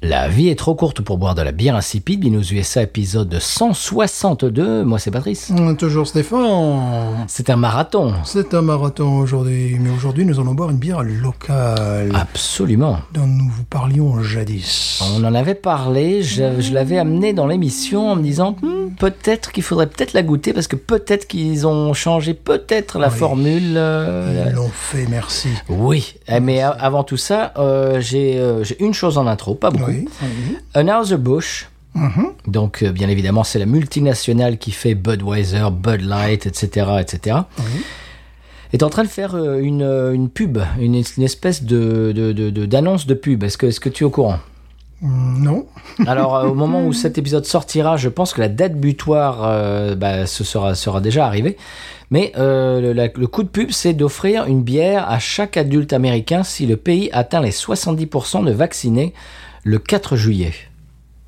La vie est trop courte pour boire de la bière insipide. Binous USA épisode 162. Moi, c'est Patrice. Hum, Toujours Stéphane. C'est un marathon. C'est un marathon aujourd'hui. Mais aujourd'hui, nous allons boire une bière locale Absolument. dont nous vous parlions jadis. On en avait parlé, je, je l'avais amené dans l'émission en me disant Hmm, peut-être qu'il faudrait peut-être la goûter parce que peut-être qu'ils ont changé peut-être la Oui. formule. euh, Ils l'ont fait, merci. Oui, Eh, mais avant tout ça, euh, j'ai euh, j'ai une chose en intro, pas beaucoup. Oui. Oui. Anheuser-Busch, Mhm. donc euh, bien évidemment c'est la multinationale qui fait Budweiser, Bud Light, etc., etc. Est en train de faire euh, une, euh, une pub, une, une espèce de de- de- de- d'annonce de, pub. Est-ce que, est que tu es au courant? Hum, Non. Alors, euh, au moment où cet épisode sortira, je pense que la date butoir, euh, bah, ce sera, sera déjà arrivé. Mais euh, le, la- le coup de pub, c'est d'offrir une bière à chaque adulte américain si le pays atteint les 70% de vaccinés le 4 juillet.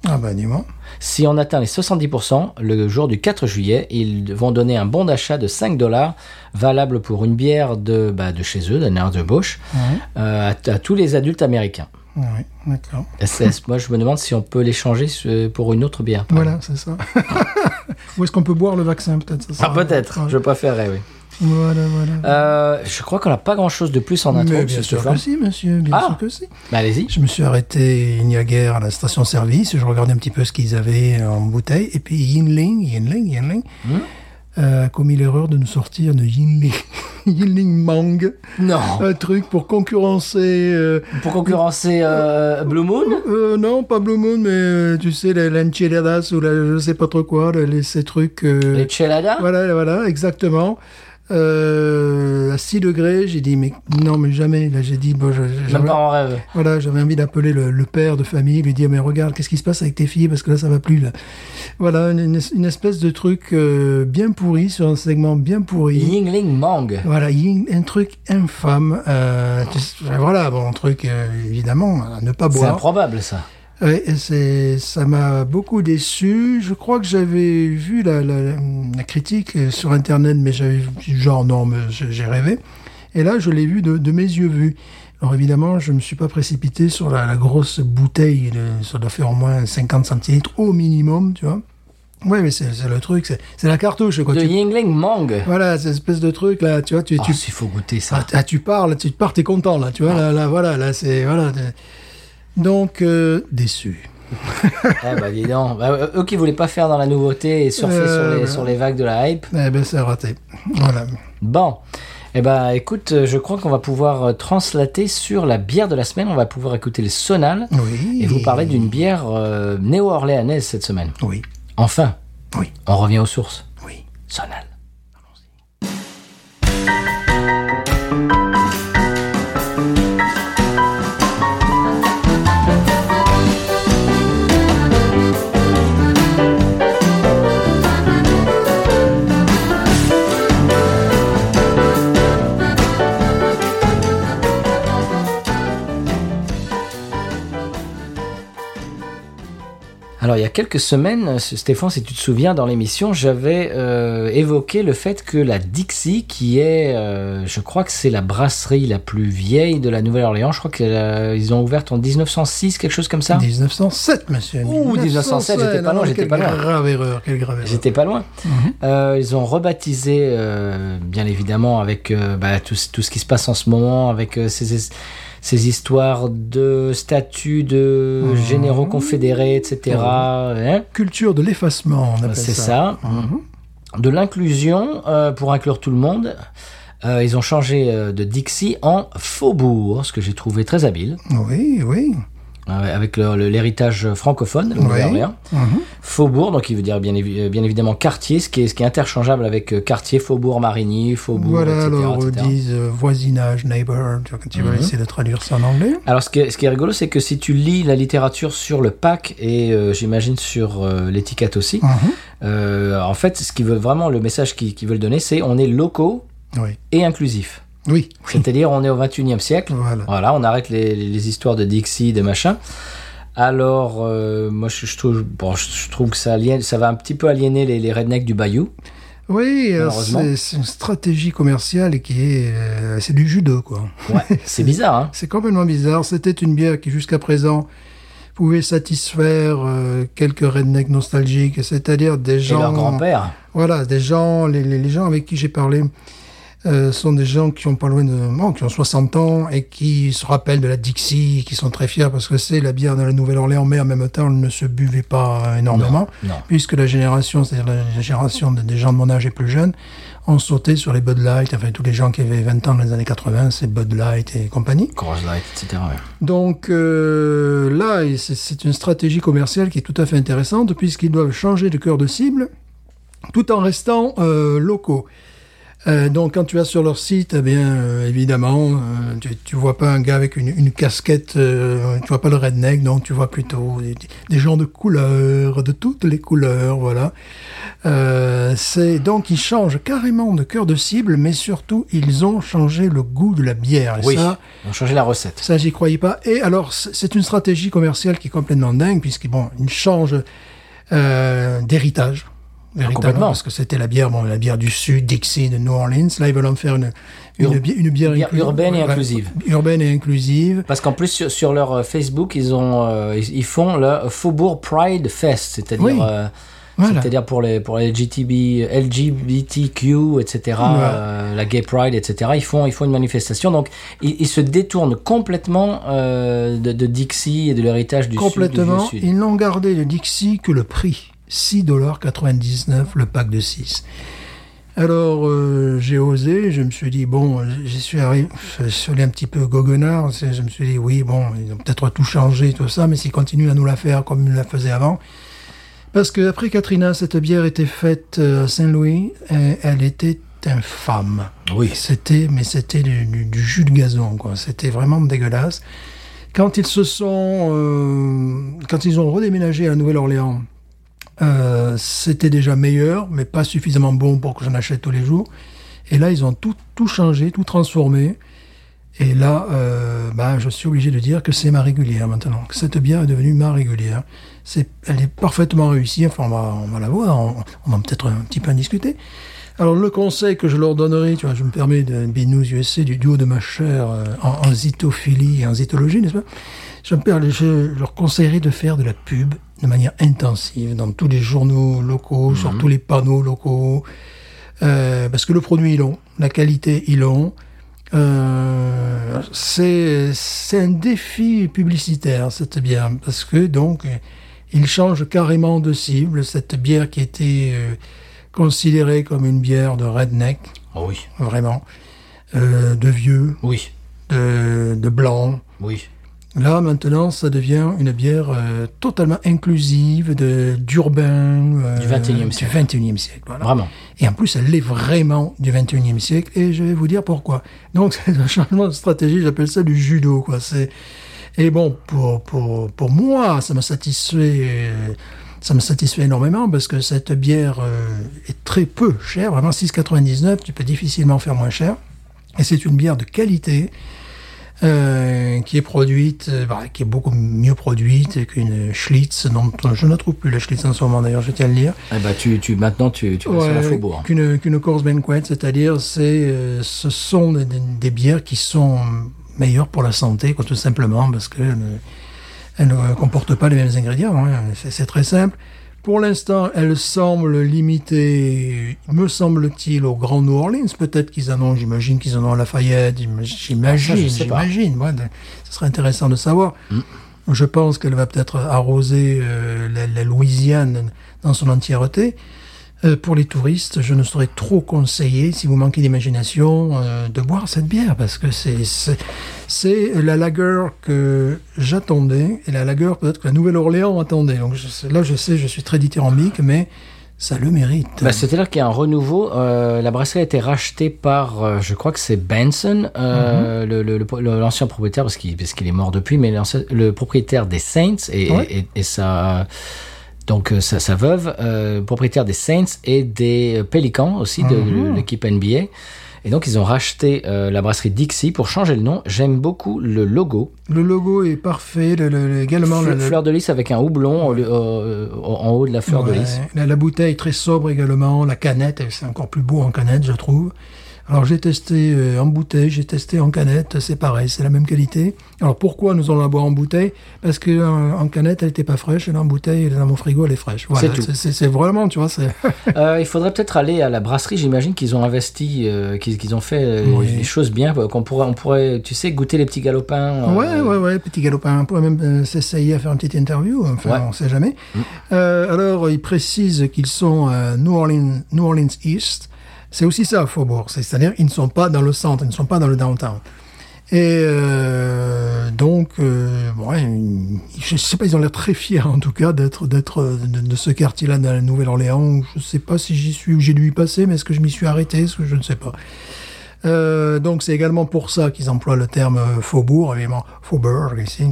Ah bah dis-moi. Si on atteint les 70%, le jour du 4 juillet, ils vont donner un bon d'achat de 5 dollars valable pour une bière de, bah, de chez eux, d'Anheuser-Busch, euh, à, à tous les adultes américains. Oui, d'accord. Moi, je me demande si on peut l'échanger pour une autre bière. Voilà, c'est ça. Où est-ce qu'on peut boire le vaccin, peut-être Ah, peut-être, je préférerais, oui. Voilà, voilà. Euh, je crois qu'on n'a pas grand-chose de plus en intro, Mais bien sûr que si, monsieur, bien Ah. sûr que si. Bah, allez-y. Je me suis arrêté il y a guère à la station-service, je regardais un petit peu ce qu'ils avaient en bouteille, et puis Yinling, Yinling, Yinling, Hmm. A commis l'erreur de nous sortir de Yinling, Yinling Mang, Non. un truc pour concurrencer... euh, Pour concurrencer euh, Blue Moon? Euh, non, pas Blue Moon, mais tu sais, les l'enchiladas ou la, je sais pas trop quoi, les, ces trucs... Les Voilà, voilà, exactement. Euh, à 6 degrés, j'ai dit, mais non, mais jamais. Là, j'ai dit, bon, je- Même pas en rêve. voilà, j'avais envie d'appeler le, le père de famille, lui dire, mais regarde, qu'est-ce qui se passe avec tes filles, parce que là, ça va plus, là. Voilà, une, espèce de truc euh, bien pourri, sur un segment bien pourri. Yingling Mang. Voilà, yin- un truc infâme. Euh, voilà, bon, un truc, évidemment, à ne pas C'est boire. improbable, ça. Ouais, et ça m'a beaucoup déçu. Je crois que j'avais vu la, la, la critique sur Internet, mais j'avais genre, non, mais j'ai rêvé. Et là, je l'ai vu de, de mes yeux vus. Alors évidemment, je me suis pas précipité sur la, la grosse bouteille. ça doit faire au moins 50 centilitres au minimum, tu vois. Ouais, mais c'est le truc, c'est la cartouche, quoi. De Tu- Yingling Mang. voilà, cette espèce de truc, là, tu vois, tu, Oh, tu, s'il faut goûter ça. ah, ah, tu parles, tu pars, t'es content, là, tu vois, là, là, voilà, là, c'est, voilà. Donc, euh, déçu. eh bah, dis donc. Bah, euh, eux qui voulaient pas faire dans la nouveauté et surfer Euh, sur, les, voilà. sur les vagues de la hype. Eh ben, c'est raté. Voilà. Bon. Eh ben, écoute, euh, je crois qu'on va pouvoir euh, translater sur la bière de la semaine. On va pouvoir écouter les sonales Oui. et vous parler d'une bière euh, néo-orléanaise cette semaine. Oui, Enfin, oui, on revient aux sources. oui. Sonal. Alors, il y a quelques semaines, Stéphane, si tu te souviens, dans l'émission, j'avais euh, évoqué le fait que la Dixie, qui est, euh, je crois que c'est la brasserie la plus vieille de la Nouvelle-Orléans, je crois qu'ils ont ouvert en 1906, quelque chose comme ça. 1907, monsieur. Ouh, 1907, j'étais pas loin, j'étais pas loin. grave erreur, quelle grave erreur. J'étais pas loin. Euh, ils ont rebaptisé, euh, bien évidemment, avec euh, bah, tout, ce- tout ce qui se passe en ce moment, avec euh, ces, ces histoires de statuts de généraux confédérés, etc. hein. Culture de l'effacement, on appelle C'est ça. ça. De l'inclusion euh, pour inclure tout le monde. Euh, ils ont changé euh, de Dixie en Faubourg, ce que j'ai trouvé très habile. Oui, oui. Avec le- le- l'héritage francophone Ouais. Nouvelle-Orléans. Mhm. Faubourg, donc il veut dire bien, euh, bien évidemment quartier, ce qui est, ce qui est interchangeable avec euh, quartier, faubourg, Marigny, faubourg, Voilà, etc. alors ils etc. disent euh, voisinage, neighbor, tu vois, quand tu vas Mhm. essayer de traduire ça en anglais. Alors, ce qui est, ce qui est rigolo, c'est que si tu lis la littérature sur le pack et euh, j'imagine sur euh, l'étiquette aussi, Mhm. euh, en fait, ce qui veut vraiment, le message qu'ils veulent donner, c'est on est locaux Oui, et inclusif. Oui, C'est-à-dire, on est au 21e siècle. voilà. Voilà, on arrête les, les histoires de Dixie, de machin. Alors, euh, moi, je, je trouve, bon, je, trouve que ça, aliène- ça va un petit peu aliéner les, les rednecks du Bayou. Oui, Malheureusement. c'est une stratégie commerciale qui est... euh, c'est du judo, quoi. Ouais, c'est bizarre, hein C'est complètement bizarre. C'était une bière qui, jusqu'à présent, pouvait satisfaire euh, quelques rednecks nostalgiques, c'est-à-dire des Et gens... leur grand-père. Voilà, des gens, les gens avec qui j'ai parlé euh, sont des gens qui ont pas loin de, bon, qui ont 60 ans et qui se rappellent de la Dixie, qui sont très fiers parce que c'est la bière de la Nouvelle-Orléans, mais en même temps, elle ne se buvait pas énormément, Non. puisque la génération, c'est-à-dire la génération de- des gens de mon âge et plus jeunes, ont sauté sur les Bud Light, enfin tous les gens qui avaient 20 ans dans les années 80, c'est Bud Light et compagnie. Coors Light, etc. Donc euh, là, c'est une stratégie commerciale qui est tout à fait intéressante puisqu'ils doivent changer de cœur de cible tout en restant euh, locaux. Euh, donc quand tu vas sur leur site, eh bien euh, évidemment, euh, tu, tu vois pas un gars avec une, une casquette, euh, tu vois pas le redneck, donc tu vois plutôt des, des gens de couleurs, de toutes les couleurs, voilà. Euh, c'est donc ils changent carrément de cœur de cible, mais surtout ils ont changé le goût de la bière. Et Oui, ça, on changeait la recette. ça, j'y croyais pas. Et alors, c'est une stratégie commerciale qui est complètement dingue, puisqu'ils bon, ils changent euh, d'héritage. Véritablement, complètement. parce que c'était la bière, bon, la bière du Sud, Dixie, de New Orleans. Là, ils veulent en faire une, une, bière, urbaine et inclusive. Urbaine et inclusive. Parce qu'en plus, sur, sur leur euh, Facebook, ils, ont, euh, ils, ils font le Faubourg Pride Fest, c'est-à-dire Oui. euh, Voilà. c'est-à-dire pour les, pour les GTB, LGBTQ, etc., euh, la Gay Pride, etc., ils font, ils font une manifestation. Donc, ils, ils se détournent complètement euh, de, de Dixie et de l'héritage du Complètement. Sud. Sud. Ils n'ont gardé le Dixie que le prix. 6,99$ le pack de 6. Alors, euh, j'ai osé, je me suis dit, bon, j'y suis arrivé, je suis allé un petit peu goguenard, je me suis dit, oui, bon, ils ont peut-être tout changé, tout ça, mais s'ils continuent à nous la faire comme ils la faisaient avant. Parce que après Katrina, cette bière était faite euh, à Saint-Louis, et elle était infâme. Oui. C'était, mais c'était du, du- du jus de gazon, quoi. C'était vraiment dégueulasse. Quand ils se sont, euh, quand ils ont redéménagé à Nouvelle-Orléans, euh, c'était déjà meilleur, mais pas suffisamment bon pour que j'en achète tous les jours. Et là, ils ont tout, tout changé, tout transformé. Et là, euh, bah, je suis obligé de dire que c'est ma régulière maintenant. Cette bière est devenue ma régulière. Elle est parfaitement réussie. Enfin, on va, on va la voir. On, va peut-être un petit peu en discuter. Alors, le conseil que je leur donnerai, tu vois, je me permets de Binous USA, du duo de ma chère euh, en, en zytophilie et en zytologie, n'est-ce pas? Je, me per- je leur conseillerais de faire de la pub de manière intensive dans tous les journaux locaux, sur tous les panneaux locaux, euh, parce que le produit, ils l'ont, la qualité, ils l'ont. Euh, c'est un défi publicitaire cette bière parce que donc il change carrément de cible cette bière qui était euh, considérée comme une bière de redneck. Oh oui, vraiment. Euh, de vieux. Oui, de, de blanc. Oui. Là, maintenant, ça devient une bière euh, totalement inclusive, de d'urbain. euh, Du 21e siècle. Du 21e siècle, voilà. Vraiment. Et en plus, elle est vraiment du 21e siècle, et je vais vous dire pourquoi. Donc, c'est un changement de stratégie, j'appelle ça du judo, quoi. C'est... Et bon, pour, pour, pour moi, ça me satisfait, euh, ça me satisfait énormément, parce que cette bière euh, est très peu chère, vraiment 6,99, tu peux difficilement faire moins cher. Et c'est une bière de qualité, euh, qui est produite, euh, bah, qui est beaucoup mieux produite qu'une Schlitz, dont je ne trouve plus la Schlitz en ce moment d'ailleurs, je tiens à le dire. Eh ben, tu, tu, maintenant, tu, tu vas sur la Faubourg. Qu'une qu'une course banquet, c'est-à-dire c'est euh, ce sont des, bières qui sont meilleures pour la santé, quoi, tout simplement, parce que elles ne comportent pas les mêmes ingrédients. hein. C'est très simple. Pour l'instant, elles semblent limitées, me semble-t-il, au Grand New Orleans. Peut-être qu'ils en ont, j'imagine qu'ils en ont à Lafayette, j'imagine, Ah, pas. j'imagine. Ouais, ce serait intéressant de savoir. Je pense qu'elle va peut-être arroser euh, la, la Louisiane dans son entièreté. Euh, pour les touristes, je ne saurais trop conseiller, si vous manquez d'imagination, euh, de boire cette bière parce que c'est la lager que j'attendais et la lager peut-être que la Nouvelle-Orléans attendait. Donc je- là, je sais, je suis très dithyrambique, mais ça le mérite. Bah, C'est-à-dire qu'il y a un renouveau. euh, la brasserie a été rachetée par, euh, je crois que c'est Benson, euh, le- l'ancien propriétaire, parce qu'il qu'il est mort depuis, mais le propriétaire des Saints et, Ouais. et, et sa, donc, euh, sa, sa veuve, euh, propriétaire des Saints et des Pelicans aussi, de, de l'équipe NBA. Et donc, ils ont racheté euh, la brasserie Dixie pour changer le nom. J'aime beaucoup le logo. Le logo est parfait, le, le- le- également Fle- le- fleur de lys avec un houblon euh, en haut de la fleur de lys. La, la bouteille très sobre également, la canette, c'est encore plus beau en canette, je trouve. Alors j'ai testé euh, en bouteille, j'ai testé en canette, c'est pareil, c'est la même qualité. Alors pourquoi nous allons la boire en bouteille? Parce que euh, en canette, elle n'était pas fraîche, et là en bouteille, elle est dans mon frigo, elle est fraîche. Voilà, C'est vraiment, tu vois, c'est Euh, il faudrait peut-être aller à la brasserie. J'imagine qu'ils ont investi, euh, qu'ils ont fait euh, Oui. des choses bien. Qu'on pourrait, on pourrait, tu sais, goûter les petits galopins. Ouais, ouais, ouais, petit galopin. On pourrait même s'essayer à faire une petite interview. Enfin, Ouais. Mm. on sait jamais. Euh, alors, ils précisent qu'ils sont à New Orleans, New Orleans East. C'est aussi ça, Faubourg. C'est- C'est-à-dire, ils ne sont pas dans le centre, ils ne sont pas dans le downtown. Et euh, donc, euh, ouais, je sais pas, ils ont l'air très fiers en tout cas d'être de, ce quartier-là dans la Nouvelle-Orléans. Je sais pas si j'y suis ou j'ai dû y passer, mais est-ce que je m'y suis arrêté Est-ce que je ne sais pas. Euh, donc c'est également pour ça qu'ils emploient le terme euh, faubourg, évidemment faubourg ici.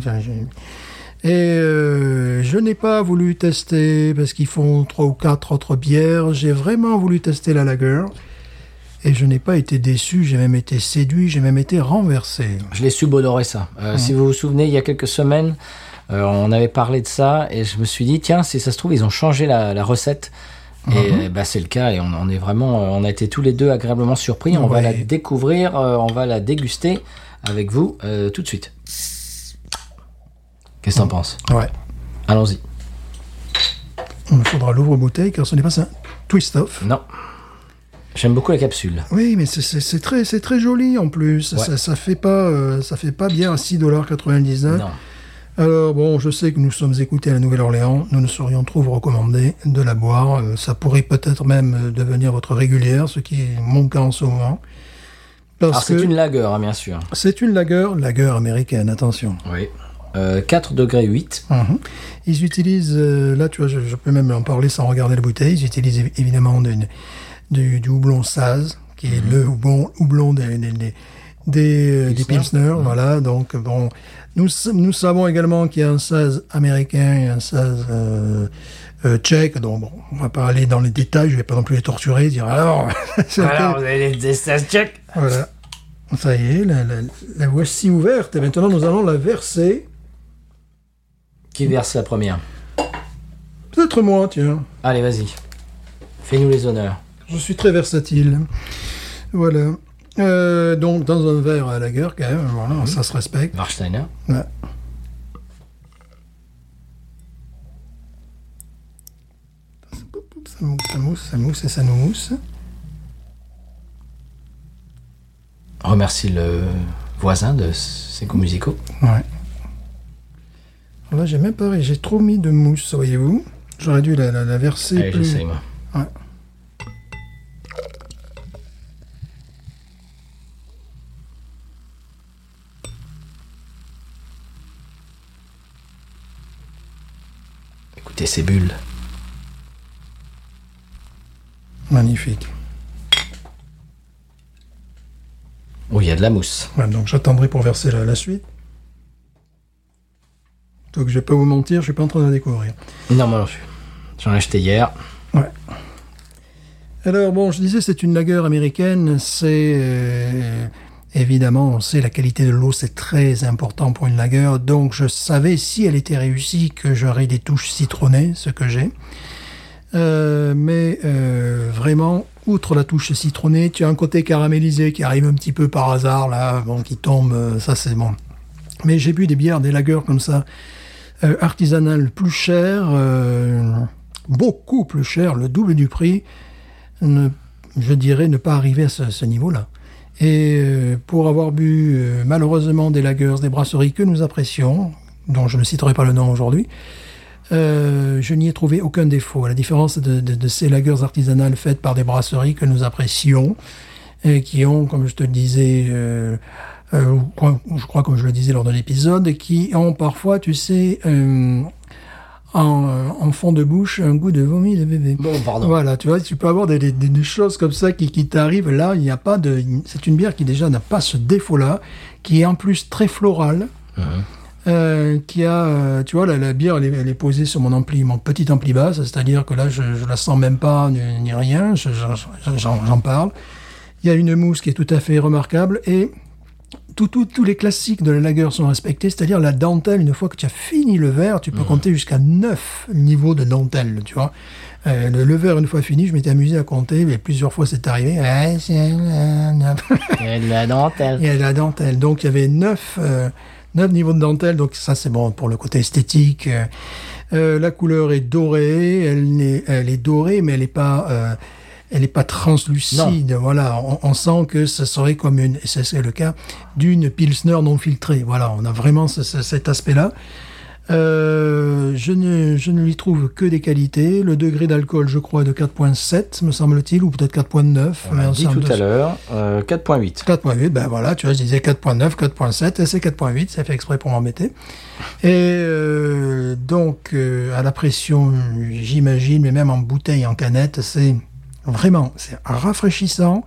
Et je n'ai pas voulu tester parce qu'ils font trois ou quatre autres bières. J'ai vraiment voulu tester la lager et je n'ai pas été déçu. J'ai même été séduit. J'ai même été renversé. Je l'ai subodoré ça. Euh, Si vous vous souvenez, il y a quelques semaines, euh, on avait parlé de ça et je me suis dit, tiens, si ça se trouve, ils ont changé la, la recette. Et euh, bah, c'est le cas et on, on est vraiment, on a été tous les deux agréablement surpris. On va la découvrir, euh, on va la déguster avec vous tout de suite. Qu'est-ce que t'en penses? Ouais. Allons-y. Il faudra l'ouvre-bouteille car ce n'est pas un twist-off. Non. J'aime beaucoup la capsule. Oui, mais c'est- très, joli en plus. Ouais. Ça, ça fait pas, euh, ça fait pas bien à 6,99$. Non. Alors bon, je sais que nous sommes écoutés à la Nouvelle-Orléans. Nous ne saurions trop vous recommander de la boire. Euh, Ça pourrait peut-être même euh, devenir votre régulière, ce qui est mon cas en ce moment. Alors Parce c'est une lager, hein, bien sûr. c'est une lager, lager américaine, attention. Oui. Euh, 4 degrés 8. Mhm. Ils utilisent, euh, là tu vois, je, je peux même en parler sans regarder la bouteille, ils utilisent évi- évidemment de- du, du houblon Saz, qui est le houblon, houblon des, des, des, des, euh, des Pilsner. Pilsner, voilà, donc bon, nous, nous savons également qu'il y a un Saz américain et un Saz euh, euh, tchèque, donc bon, on va pas aller dans les détails, je vais pas non plus les torturer, dire alors, c'est lequel Alors, vous avez des stats check. voilà. Ça y est, la, la, la voici ouverte, et maintenant nous allons la verser, Qui verse la première? Peut-être moi, tiens. Allez, vas-y. Fais-nous les honneurs. Je suis très versatile. Voilà. Euh, donc, dans un verre à la guerre, quand même, voilà, ça se respecte. Warsteiner. Ouais. Ça mousse, ça mousse, ça mousse et ça nous mousse. Remercie le voisin de ses goûts musicaux. Ouais. Là, j'ai même pas, j'ai trop mis de mousse, voyez-vous. J'aurais dû la, la, la verser Allez, plus. j'essaye, moi. Ouais. Ces bulles. Magnifique. Oh, il y a de la mousse. Donc j'attendrai pour verser la, la suite. Donc je vais pas vous mentir, je suis pas en train de la découvrir. Non, moi non plus. J'en ai acheté hier. Ouais. Alors bon, je disais, c'est une lagueur américaine. C'est euh, évidemment, on sait la qualité de l'eau, c'est très important pour une lagueur. Donc je savais si elle était réussie que j'aurais des touches citronnées, ce que j'ai. Euh, mais euh, vraiment, outre la touche citronnée, tu as un côté caramélisé qui arrive un petit peu par hasard là, bon, qui tombe. euh, ça c'est bon. Mais j'ai bu des bières, des lagers comme ça, euh, artisanales plus chères, euh, beaucoup plus chères, le double du prix. Je dirais ne pas arriver à ce niveau-là. Et euh, pour avoir bu euh, malheureusement des lagers, des brasseries que nous apprécions, dont je ne citerai pas le nom aujourd'hui, Euh, je n'y ai trouvé aucun défaut. À la différence de, ces lagers artisanales faites par des brasseries que nous apprécions et qui ont, comme je te le disais, euh, je crois comme je le disais lors de l'épisode, qui ont parfois, tu sais, euh, en, en fond de bouche un goût de vomi de bébé. Bon, pardon. Voilà, tu vois, tu peux avoir des, des- des- choses comme ça qui, qui t'arrivent. Là, il n'y a pas de. C'est une bière qui déjà n'a pas ce défaut-là, qui est en plus très florale. euh, qui a, euh, tu vois, la, la bière, elle est, elle est posée sur mon ampli, mon petit ampli basse, c'est-à-dire que là, je, je la sens même pas ni, ni rien, je- je- j'en parle. Il y a une mousse qui est tout à fait remarquable et tous les classiques de la lager sont respectés, c'est-à-dire la dentelle, une fois que tu as fini le verre, tu peux compter jusqu'à 9 niveaux de dentelle, tu vois. Euh, le, le verre, une fois fini, je m'étais amusé à compter, mais plusieurs fois c'est arrivé. Il y a de la dentelle. Il y a de la dentelle. Donc, il y avait neuf, euh, neuf niveaux de dentelle. Donc, ça, c'est bon pour le côté esthétique. Euh, euh, la couleur est dorée. Elle est, elle est dorée, mais elle n'est pas, euh, elle est pas translucide. Voilà. On, on sent que ce serait comme une, et c'est c'est le cas, d'une pilsner non filtrée. Voilà. On a vraiment ce- ce- cet aspect-là. Euh, je, ne, je ne lui trouve que des qualités. Le degré d'alcool, je crois, est de 4.7, me semble-t-il, ou peut-être 4.9. On l'a dit tout à l'heure, euh, 4.8. 4.8, ben voilà, tu vois, je disais 4.9, 4.7, et c'est 4.8, ça fait exprès pour m'embêter. Et euh, donc, euh, à la pression, j'imagine, mais même en bouteille, en canette, c'est vraiment, c'est rafraîchissant.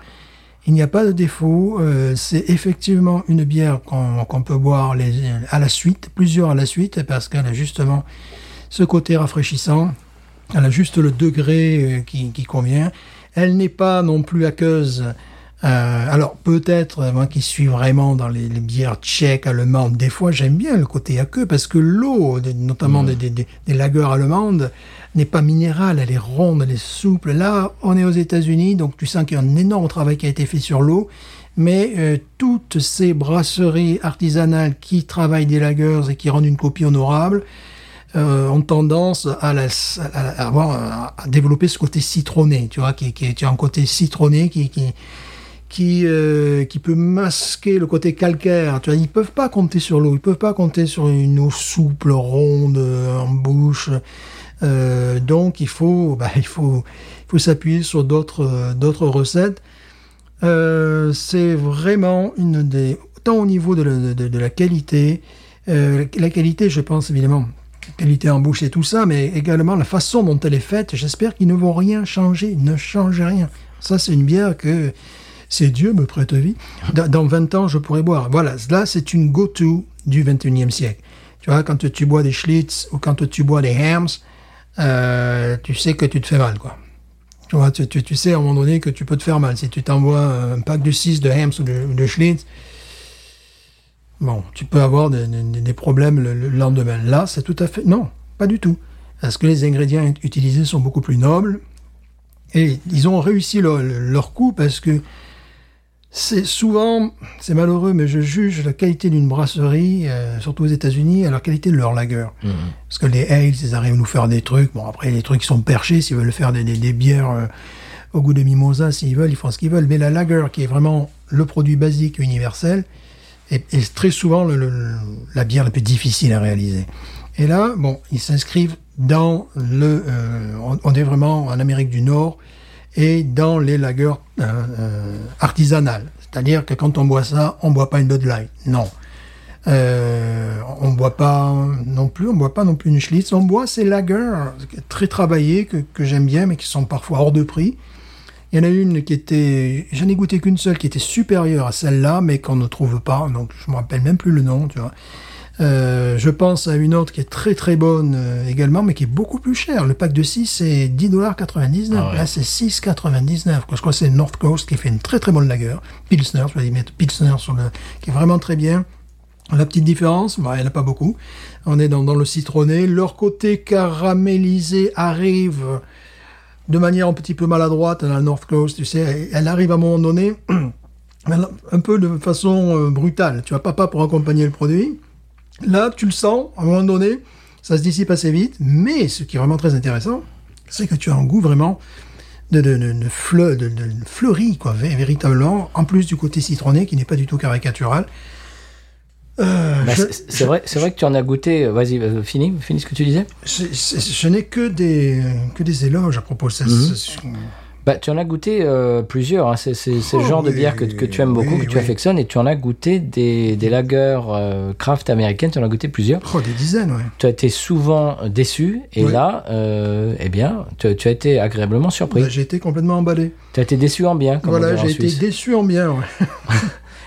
Il n'y a pas de défaut. euh, c'est effectivement une bière qu'on peut boire les, à la suite, plusieurs à la suite, parce qu'elle a justement ce côté rafraîchissant. Elle a juste le degré euh, qui, qui convient. Elle n'est pas non plus aqueuse. Euh, alors peut-être, moi qui suis vraiment dans les, les bières tchèques, allemandes, des fois j'aime bien le côté aqueux parce que l'eau, notamment des, des, des, des lagers allemandes, n'est pas minérale, elle est ronde, elle est souple. Là, on est aux États-Unis, donc tu sens qu'il y a un énorme travail qui a été fait sur l'eau. Mais euh, toutes ces brasseries artisanales qui travaillent des lagers et qui rendent une copie honorable, euh, ont tendance à, la, à, à avoir, à développer ce côté citronné, tu vois, qui, qui, a un côté citronné qui, qui, qui, euh, qui peut masquer le côté calcaire. Tu vois, ils peuvent pas compter sur l'eau, ils peuvent pas compter sur une eau souple, ronde, en bouche. Euh, donc il faut, bah, il faut, il faut s'appuyer sur d'autres, euh, d'autres recettes. Euh, c'est vraiment une des, tant au niveau de la, qualité, la qualité, je pense évidemment, qualité en bouche et tout ça, mais également la façon dont elle est faite. J'espère qu'ils ne vont rien changer, ne changez rien. Ça, c'est une bière que c'est Dieu me prête vie. Dans, dans 20 ans, je pourrais boire. Voilà, là, c'est une go-to du 21e siècle. Tu vois, quand tu bois des Schlitz ou quand tu bois des Hams, euh, tu sais que tu te fais mal, quoi. Tu vois, tu, tu, sais à un moment donné que tu peux te faire mal. Si tu t'envoies un pack de 6 de Hams ou de, Schlitz, bon, tu peux avoir des, des- problèmes le, le lendemain. Là, c'est tout à fait... Non, pas du tout. Parce que les ingrédients ut- utilisés sont beaucoup plus nobles. Et ils ont réussi leur, leur coup parce que c'est souvent, c'est malheureux, mais je juge la qualité d'une brasserie, euh, surtout aux États-Unis, à la qualité de leur lager. Parce que les ales, ils arrivent à nous faire des trucs. Bon, après, les trucs qui sont perchés, s'ils veulent faire des, des, des bières euh, au goût de mimosa, s'ils veulent, ils font ce qu'ils veulent. Mais la lager, qui est vraiment le produit basique universel, est, est très souvent le- le- la bière la plus difficile à réaliser. Et là, bon, ils s'inscrivent dans le... euh, on, on est vraiment en Amérique du Nord et dans les lagers euh, euh, artisanales. C'est-à-dire que quand on boit ça, on boit pas une Bud Light. Non. Euh, on boit pas non plus, on boit pas non plus une Schlitz. On boit ces lagers très travaillés que, que j'aime bien, mais qui sont parfois hors de prix. Il y en a une qui était, j'en ai goûté qu'une seule qui était supérieure à celle-là, mais qu'on ne trouve pas. Donc je me rappelle même plus le nom, tu vois. Euh, je pense à une autre qui est très très bonne euh, également, mais qui est beaucoup plus chère. Le pack de 6, c'est 10,99$. Ah ouais. Là, c'est 6,99$. quoi. Je crois que c'est North Coast qui fait une très très bonne lager. Pilsner, je vais y mettre Pilsner sur le, qui est vraiment très bien. La petite différence, bah, il n'y en a pas beaucoup. On est dans, dans le citronné. Leur côté caramélisé arrive de manière un petit peu maladroite dans la North Coast, tu sais. Elle arrive à un moment donné, un peu de façon euh, brutale. Tu vois, pas pas pour accompagner le produit. Là, tu le sens, à un moment donné, ça se dissipe assez vite. Mais ce qui est vraiment très intéressant, c'est que tu as un goût vraiment de, de, de, de, fleu- de- de fleuri, quoi, vé- véritablement, en plus du côté citronné qui n'est pas du tout caricatural. Euh, Bah, je, c'est- vrai, c'est vrai que tu en as goûté. euh, Vas-y, euh, finis, finis ce que tu disais. c'est- c'est- je n'ai que des, que des éloges à propos de ça. Mhm. Bah, tu en as goûté euh, plusieurs. hein. C'est c'est- c'est le Oh, genre de bière que, que tu aimes beaucoup, oui, que tu oui. affectionnes, et tu en as goûté des, des lagers euh, craft américaines. Tu en as goûté plusieurs. Oh, des dizaines, ouais. Tu as été souvent déçu, et là, euh, eh bien, tu, tu as été agréablement surpris. Bah, j'ai été complètement emballé. Tu as été déçu en bien, comme Voilà, j'ai été déçu en bien. ouais.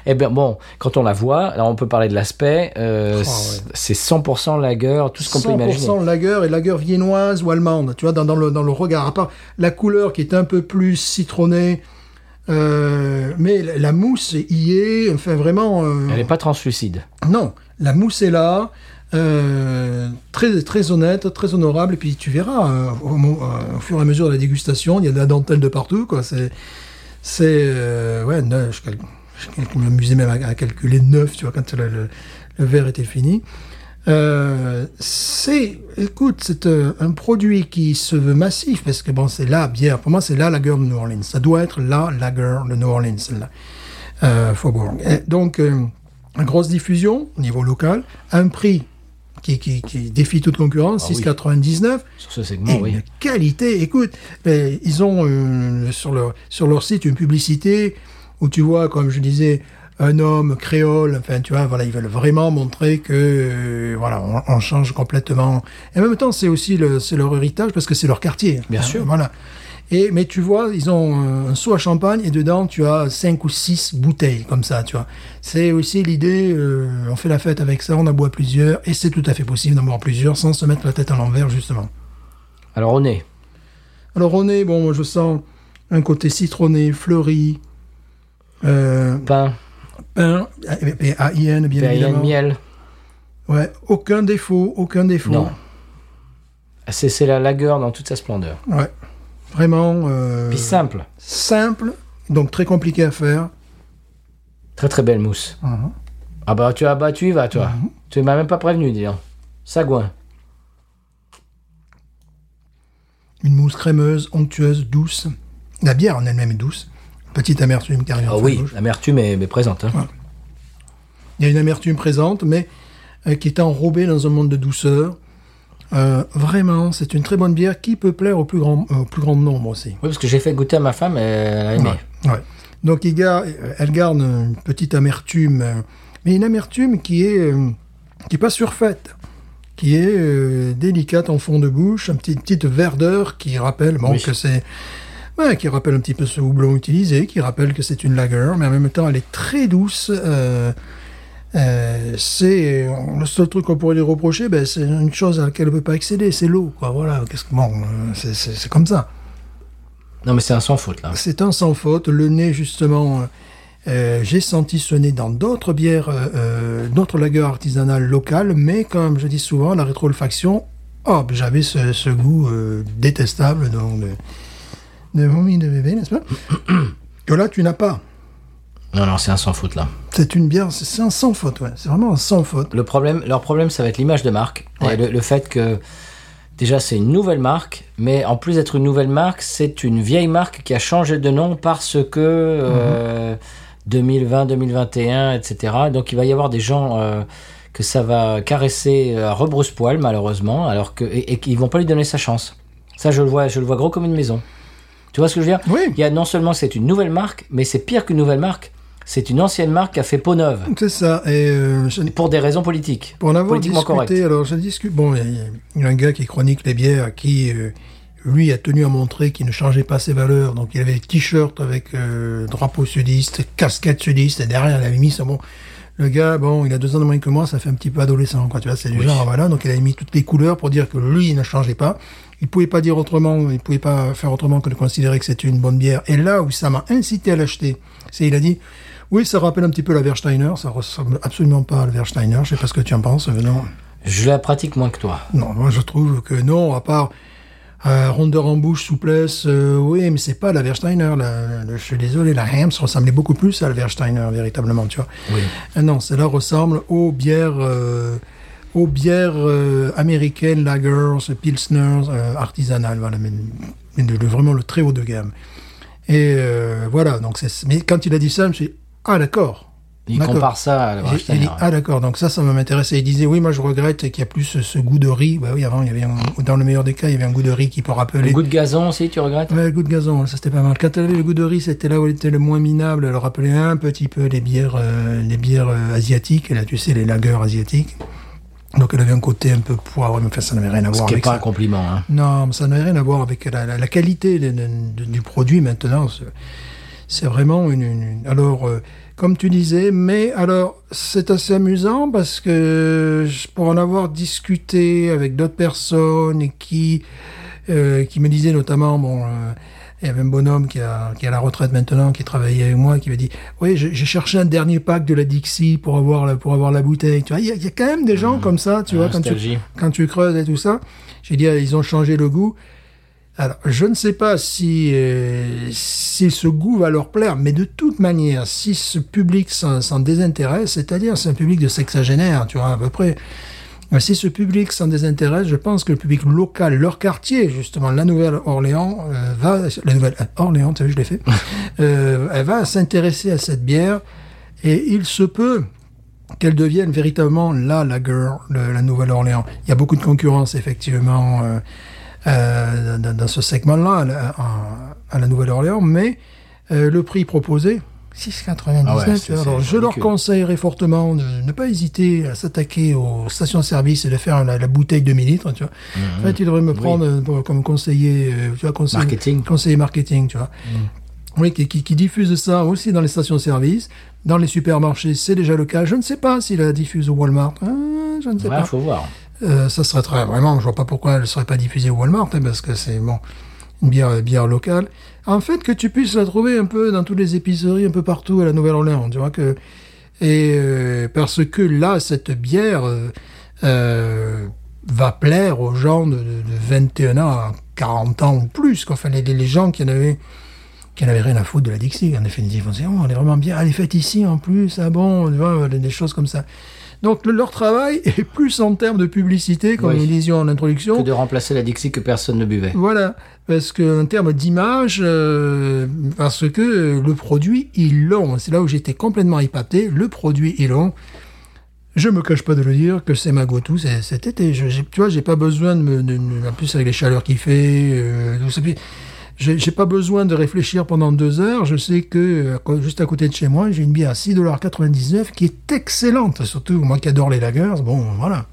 Eh bien, bon, quand on la voit, là, on peut parler de l'aspect. euh, Oh, ouais. C'est 100% lager, tout ce qu'on peut imaginer. 100% lager et lager viennoise ou allemande, tu vois, dans, dans le, dans le regard. À part la couleur qui est un peu plus citronnée, euh, mais la, la mousse y est, enfin vraiment. euh, Elle n'est pas translucide. Non, la mousse est là, euh, très, très honnête, très honorable, et puis tu verras, au, fur et à mesure de la dégustation, il y a de la dentelle de partout, quoi. C'est. C'est. ouais, neuf, je, je m'amusais même à, à calculer neuf, tu vois, quand le, le- le verre était fini. Euh, c'est, écoute, c'est euh, un produit qui se veut massif parce que bon, c'est la bière. Pour moi, c'est la lager de New Orleans. Ça doit être la lager de New Orleans, celle-là. Euh, Faubourg. Et donc, euh, une grosse diffusion au niveau local, un prix qui, qui, qui défie toute concurrence, Ah oui. 6,99. Sur ce Et segment, oui. une qualité, écoute, ben, ils ont sur, leur, sur leur site une publicité où tu vois, comme je disais, un homme créole, enfin tu vois, voilà, ils veulent vraiment montrer que euh, voilà, on, on change complètement. Et en même temps, c'est aussi le, c'est leur héritage parce que c'est leur quartier. Bien Hein, sûr. Voilà. Et mais tu vois, ils ont euh, un seau à champagne et dedans tu as cinq ou six bouteilles comme ça, tu vois. C'est aussi l'idée, euh, on fait la fête avec ça, on en boit plusieurs et c'est tout à fait possible d'en boire plusieurs sans se mettre la tête à l'envers justement. Alors, on est. Alors on est, bon, moi, je sens un côté citronné, fleuri, euh, Pain, pain, et AIN bien évidemment. miel. Ouais, aucun défaut, aucun défaut. Non. C'est la lager dans toute sa splendeur. Ouais, vraiment euh, Puis simple. simple, donc très compliqué à faire. Très très belle mousse. Mhm. Ah bah tu, ah bah, tu y vas toi. Tu m'as même pas prévenu, donc. Sagouin. Une mousse crémeuse, onctueuse, douce. La bière en elle-même est douce. Petite amertume qui arrive Ah oui, l'amertume est, est présente. hein. Il y a une amertume présente, mais euh, qui est enrobée dans un monde de douceur. Euh, vraiment, c'est une très bonne bière qui peut plaire au plus grand, au plus grand nombre aussi. Oui, parce que j'ai fait goûter à ma femme, et elle a aimé. Ouais. ouais. Donc il euh, elle garde une petite amertume, euh, mais une amertume qui est euh, qui est pas surfaite, qui est euh, délicate en fond de bouche, une petite, petite verdeur qui rappelle bon Oui. que c'est ouais, qui rappelle un petit peu ce houblon utilisé, qui rappelle que c'est une lager, mais en même temps elle est très douce. euh, euh, c'est le seul truc qu'on pourrait lui reprocher, ben, c'est une chose à laquelle elle ne peut pas excéder, c'est l'eau. Quoi. Voilà, qu'est-ce que bon, euh, c'est- comme ça. Non, mais c'est un sans faute là. C'est un sans faute. Le nez, justement, euh, j'ai senti ce nez dans d'autres bières, d'autres lagers artisanales locales, mais comme je dis souvent, la rétroolfaction, hop, j'avais ce, ce goût détestable donc, de, vomi de bébé, n'est-ce pas Que là, tu n'as pas. Non, non, c'est un sans faute là. C'est une bière, c'est un sans faute, ouais. C'est vraiment un sans faute. Le problème, leur problème, ça va être l'image de marque. Ouais. Et le, le fait que, déjà, c'est une nouvelle marque, mais en plus d'être une nouvelle marque, c'est une vieille marque qui a changé de nom parce que euh, 2020, 2021, etc. Donc il va y avoir des gens euh, que ça va caresser à rebrousse-poil, malheureusement, alors que, et, et qu'ils vont pas lui donner sa chance. Ça, je le vois, je le vois gros comme une maison. Tu vois ce que je veux dire Oui. Il y a non seulement c'est une nouvelle marque, mais c'est pire qu'une nouvelle marque. C'est une ancienne marque qui a fait peau neuve C'est ça. Et euh, je- pour des raisons politiques. Pour en avoir Politiquement discuté, correct. alors je discute. Bon, il y a- a un gars qui chronique les bières, qui euh, lui a tenu à montrer qu'il ne changeait pas ses valeurs. Donc il avait des t-shirts avec euh, drapeau sudiste, casquette sudiste, et derrière il avait mis ça. Bon, le gars, bon, il a deux ans de moins que moi, ça fait un petit peu adolescent, quoi. Tu vois, c'est du Oui. genre, voilà. Donc il avait mis toutes les couleurs pour dire que lui il ne changeait pas. Il pouvait pas dire autrement, il pouvait pas faire autrement que de considérer que c'était une bonne bière. Et là où ça m'a incité à l'acheter, c'est il a dit. Oui, ça rappelle un petit peu la Versteiner, ça ressemble absolument pas à la Versteiner, je sais pas ce que tu en penses, non. Je la pratique moins que toi. Non, moi je trouve que non, à part euh, rondeur en bouche, souplesse, euh, oui, mais c'est pas la Versteiner. La, la- je suis désolé, la Hams ressemblait beaucoup plus à la Versteiner, véritablement, tu vois. Oui. Ah non, celle-là ressemble aux bières, euh, aux bières euh, américaines, lagers, pilsners, euh, artisanales, voilà, mais, mais de, de vraiment le très haut de gamme. Et euh, voilà, donc c'est. Mais quand il a dit ça, je me suis dit, ah d'accord, Il compare ça à la j'ai dit, ah d'accord, donc ça, ça m'intéressait. Il disait, oui, moi je regrette qu'il y a plus ce, ce goût de riz. Bah oui, avant, il y avait un- dans le meilleur des cas, il y avait un goût de riz qui peut rappeler... Le goût de gazon aussi, tu regrettes? Ouais, le goût de gazon, ça c'était pas mal. Quand elle avait le goût de riz, c'était là où elle était le moins minable. Elle rappelait un petit peu les bières, euh, les bières euh, asiatiques. Là, tu sais, les lagers asiatiques. Donc elle avait un côté un peu poivre, mais enfin, ça n'avait rien à Ce voir qui n'est pas ça. un compliment. Hein. Non, mais ça n'avait rien à voir avec la, la- la qualité de- de- de- du produit maintenant. C'est- vraiment une, une- Alors, euh, comme tu disais, mais alors, c'est assez amusant parce que je- pour en avoir discuté avec d'autres personnes et qui, euh, qui me disaient notamment, bon, euh, il y avait un bonhomme qui, a, qui est à la retraite maintenant, qui travaillait avec moi, qui m'a dit, oui, j'ai cherché un dernier pack de la Dixie pour avoir la, pour avoir la bouteille. Tu vois, il y, a- il y a quand même des gens comme ça, tu vois, quand tu, quand tu creuses et tout ça. J'ai dit, ah, ils ont changé le goût. Alors, je ne sais pas si, euh, si ce goût va leur plaire, mais de toute manière, si ce public s'en s'en désintéresse, c'est-à-dire c'est un public de sexagénaire, tu vois, à peu près. Euh, Si ce public s'en désintéresse, je pense que le public local, leur quartier, justement, la Nouvelle-Orléans, euh, va, la Nouvelle-Orléans, tu as vu, je l'ai fait, euh, elle va s'intéresser à cette bière, et il se peut qu'elle devienne véritablement la lager de la Nouvelle-Orléans. Il y a beaucoup de concurrence, effectivement, euh, euh, dans, dans ce segment-là, à la- à, à la Nouvelle-Orléans, mais euh, le prix proposé, 6,99. Ah ouais, tu Alors, je leur conseillerais fortement de ne pas hésiter à s'attaquer aux stations-service et de faire la, la bouteille demi-litre, tu vois. En fait, ils devraient me prendre euh, comme conseiller, euh, tu vois, conseiller Marketing. conseiller marketing, tu vois. Oui, qui, qui, qui diffuse ça aussi dans les stations-service, dans les supermarchés, c'est déjà le cas. Je ne sais pas s'il la diffuse au Walmart. Ah, je ne sais Ouais, pas. faut voir. Euh, ça serait très vraiment. Je vois pas pourquoi elle ne serait pas diffusée au Walmart, hein, parce que c'est bon une bière, bière locale. En fait, que tu puisses la trouver un peu dans toutes les épiceries, un peu partout à la Nouvelle-Orléans, et euh, parce que là, cette bière euh, euh, va plaire aux gens de, de, de 21 ans à 40 ans ou plus. Quoi. Enfin, les, les gens qui en avaient n'avaient rien à foutre de la Dixie, en définitive. On dit, oh, elle est vraiment bien, elle est faite ici en plus, ah bon, tu vois, des choses comme ça. Donc le- leur travail est plus en termes de publicité, comme Oui. nous disions en Que introduction. de remplacer la Dixie que personne ne buvait. Voilà, parce que en termes d'image, euh, parce que le produit, ils l'ont. C'est là où j'étais complètement épaté. Le produit, ils l'ont. Je me cache pas de le dire que c'est ma go-to cet été. Je, tu vois, j'ai pas besoin de me, de- de- en plus avec les chaleurs qu'il fait, euh, tout ça. J'ai pas besoin de réfléchir pendant deux heures. Je sais que euh, juste à côté de chez moi, j'ai une bière à 6,99$ qui est excellente. Surtout moi qui adore les lagers. Bon, voilà.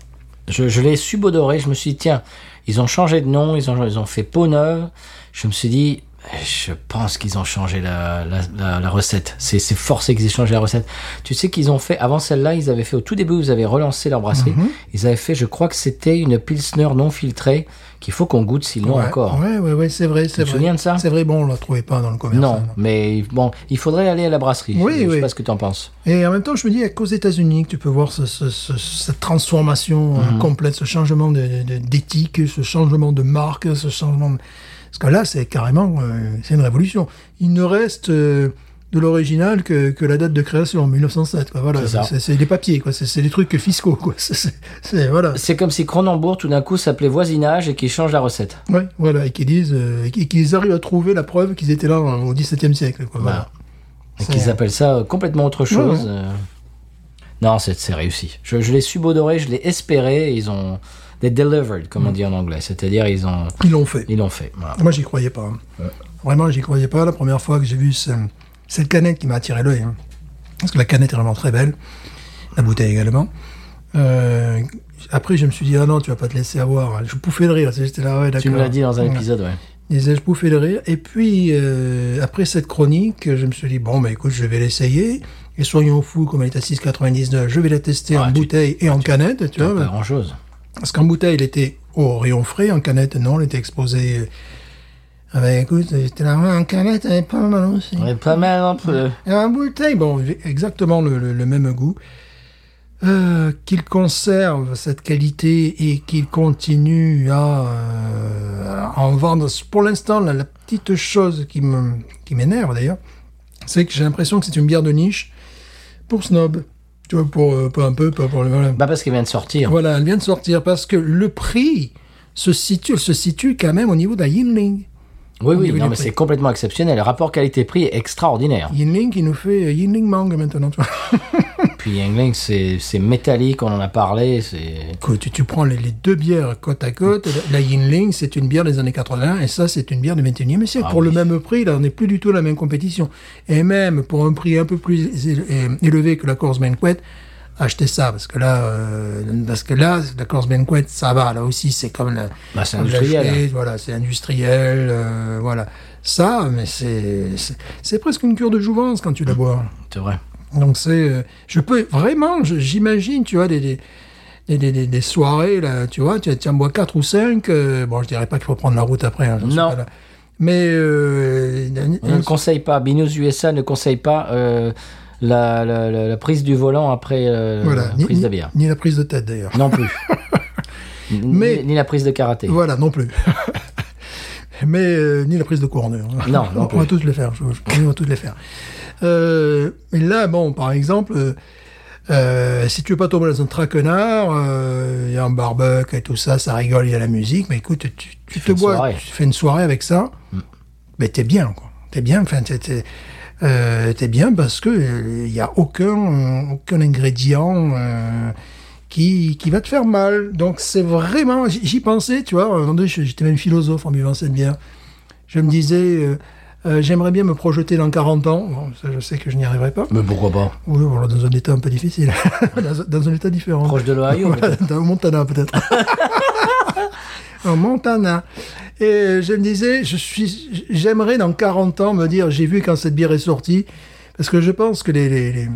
Je, je l'ai subodoré, je me suis dit, tiens, ils ont changé de nom, ils ont, ils ont fait peau neuve. Je me suis dit, je pense qu'ils ont changé la, la, la, la recette. C'est forcé qu'ils aient changé la recette. Tu sais qu'ils ont fait, avant celle-là, ils avaient fait au tout début, ils avaient relancé leur brasserie. Mhm. Ils avaient fait, je crois que c'était une Pilsner non filtrée qu'il faut qu'on goûte s'ils l'ont ouais, encore. Ouais, ouais, ouais, c'est vrai, c'est te souviens de ça? C'est vrai, bon, on la trouvait pas dans le commerce. Non, hein. mais bon, il faudrait aller à la brasserie. Oui, je sais oui. pas ce que tu en penses. Et en même temps, je me dis, qu'aux États-Unis tu peux voir ce- ce- ce- cette transformation Mhm. euh, complète, ce changement d'éthique, ce changement de marque, ce changement. de- Parce que là, c'est carrément, euh, c'est une révolution. Il ne reste euh, de l'original que, que la date de création, 1907. Quoi. Voilà, C'est des papiers, quoi. C'est des trucs fiscaux, quoi. C'est- voilà. C'est comme si Cronenbourg tout d'un coup s'appelait voisinage et qu'ils changent la recette. Ouais, voilà, et qu'ils disent, euh, et qu'ils arrivent à trouver la preuve qu'ils étaient là euh, au XVIIe siècle, quoi. Voilà. Et C'est- qu'ils appellent ça euh, complètement autre chose. Ouais, ouais. Non, c'est réussi. Je, je l'ai subodoré, je l'ai espéré. Ils ont they delivered, comme Mm. on dit en anglais. C'est-à-dire ils ont Ils l'ont fait. ils l'ont fait. Voilà. Moi, j'y croyais pas. hein. Vraiment, j'y croyais pas. La première fois que j'ai vu ce- cette canette qui m'a attiré l'œil. hein. Parce que la canette est vraiment très belle. La bouteille également. Euh, après, je me suis dit, ah non, tu vas pas te laisser avoir. Je pouffais de rire. J'étais là, ouais. Tu me l'as dit dans un Ouais. épisode, ouais. Je disais, je pouffais de rire. Et puis, euh, après cette chronique, je me suis dit, bon, bah écoute, je vais l'essayer. Et soyons fous, comme elle est à 6,99, je vais la tester en tu- bouteille et en canette, tu Pas vois. grand chose. Parce qu'en bouteille, il était au rayon frais, en canette, non, elle était exposée. euh, Ah ben écoute, j'étais là, en canette, elle est pas mal aussi. Ouais, pas mal un peu. Et en bouteille, bon, exactement le, le- le même goût. Euh, qu'il conserve cette qualité et qu'il continue à, euh, à en vendre. Pour l'instant, la, la petite chose qui me qui m'énerve d'ailleurs, c'est que j'ai l'impression que c'est une bière de niche pour snob. Tu vois, pour, euh, pas un peu, pas pour le. Voilà. Bah parce qu'il vient de sortir. Voilà, elle vient de sortir parce que le prix se situe, se situe quand même au niveau de la Yingling. Oui, oui, non, mais c'est complètement exceptionnel. Le rapport qualité-prix est extraordinaire. Yinling qui nous fait euh, Yinling Mang maintenant. Tu vois. Puis Yingling, c'est métallique, on en a parlé. Écoute, tu, tu prends les, les deux bières côte à côte. La, Yinling, c'est une bière des années 80 et ça, c'est une bière du 21e siècle. Ah pour le même prix, là, on n'est plus du tout à la même compétition. Et même pour un prix un peu plus élevé que la Corse Banquet, achetez ça parce que là, euh, parce que là, la Corse Banquet, ça va. Là aussi, c'est comme la, Bah, c'est industriel. l'acheter, Voilà, c'est industriel. euh, voilà. Ça, mais c'est c'est- c'est presque une cure de jouvence quand tu la bois. C'est vrai. Donc c'est, euh, je peux vraiment, j'imagine, tu vois, des, des, des, des- des- des soirées là, tu vois, tu, en bois quatre ou cinq. euh, bon, je dirais pas qu'il faut prendre la route après. hein, Non. pas là. Mais euh, On ne conseille pas, Binous USA ne conseille pas euh, la, la- la- la prise du volant après voilà, la ni, prise ni- de bière. ni la prise de tête d'ailleurs. Non plus. Ni- Mais- ni, la prise de karaté. Voilà, non plus. Mais ni la prise de courant. d'ailleurs. Non, non on va plus. tous les faire. Je, je, on va tous les faire. Euh, mais là, bon, par exemple, euh, euh, si tu veux pas tomber dans un traquenard, euh, il y a un barbecue et tout ça, ça rigole, il y a la musique. Mais écoute, tu, tu te bois, soirée. tu fais une soirée avec ça, mais t'es bien, quoi. T'es bien. Enfin, t'es, t'es, euh, bien parce que euh, il y a aucun, euh, aucun ingrédient. euh, qui, qui va te faire mal. Donc c'est vraiment, j'y pensais, tu vois, j'étais même philosophe en buvant cette bière. Je me disais, euh, euh, j'aimerais bien me projeter dans 40 ans. Bon, ça, je sais que je n'y arriverai pas. Mais pourquoi pas? Oui, voilà, dans un état un peu difficile. dans, dans un état différent. Proche de l'Ohio Voilà, dans le Montana peut-être. en Montana. Et je me disais, je suis, j'aimerais dans 40 ans me dire, j'ai vu quand cette bière est sortie, parce que je pense que les, les, les,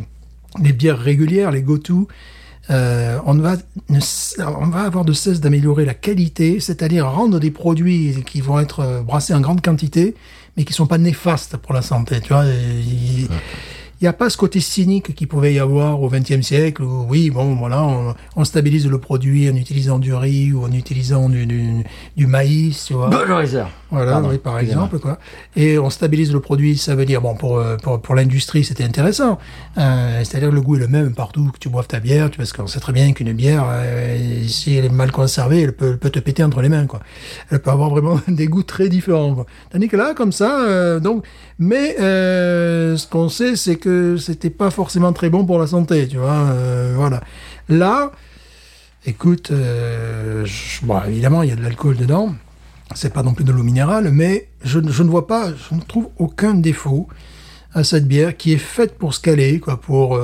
les bières régulières, les go-to, euh, on, va, ne- on va avoir de cesse d'améliorer la qualité, c'est-à-dire rendre des produits qui vont être euh, brassés en grande quantité, mais qui sont pas néfastes pour la santé. Tu vois, n'y a pas ce côté cynique qu'il pouvait y avoir au XXe siècle où, oui, bon, voilà, on, on stabilise le produit en utilisant du riz ou en utilisant du, du, du maïs, tu vois. Budweiser. Voilà, Pardon, oui, par exemple, quoi. Et on stabilise le produit, ça veut dire, bon, pour, euh, pour, pour l'industrie, c'était intéressant. Euh, C'est-à-dire que le goût est le même partout que tu boives ta bière, tu- parce qu'on sait très bien qu'une bière, euh, si elle est mal conservée, elle peut, elle peut te péter entre les mains, quoi. Elle peut avoir vraiment des goûts très différents, quoi. Tandis que là, comme ça, euh, donc, mais euh, ce qu'on sait, c'est que c'était pas forcément très bon pour la santé, tu vois. euh, voilà. Là, écoute, euh, je- bon, évidemment, il y a de l'alcool dedans c'est pas non plus de l'eau minérale, mais je, je ne vois pas, je ne trouve aucun défaut à cette bière qui est faite pour se caler, quoi, pour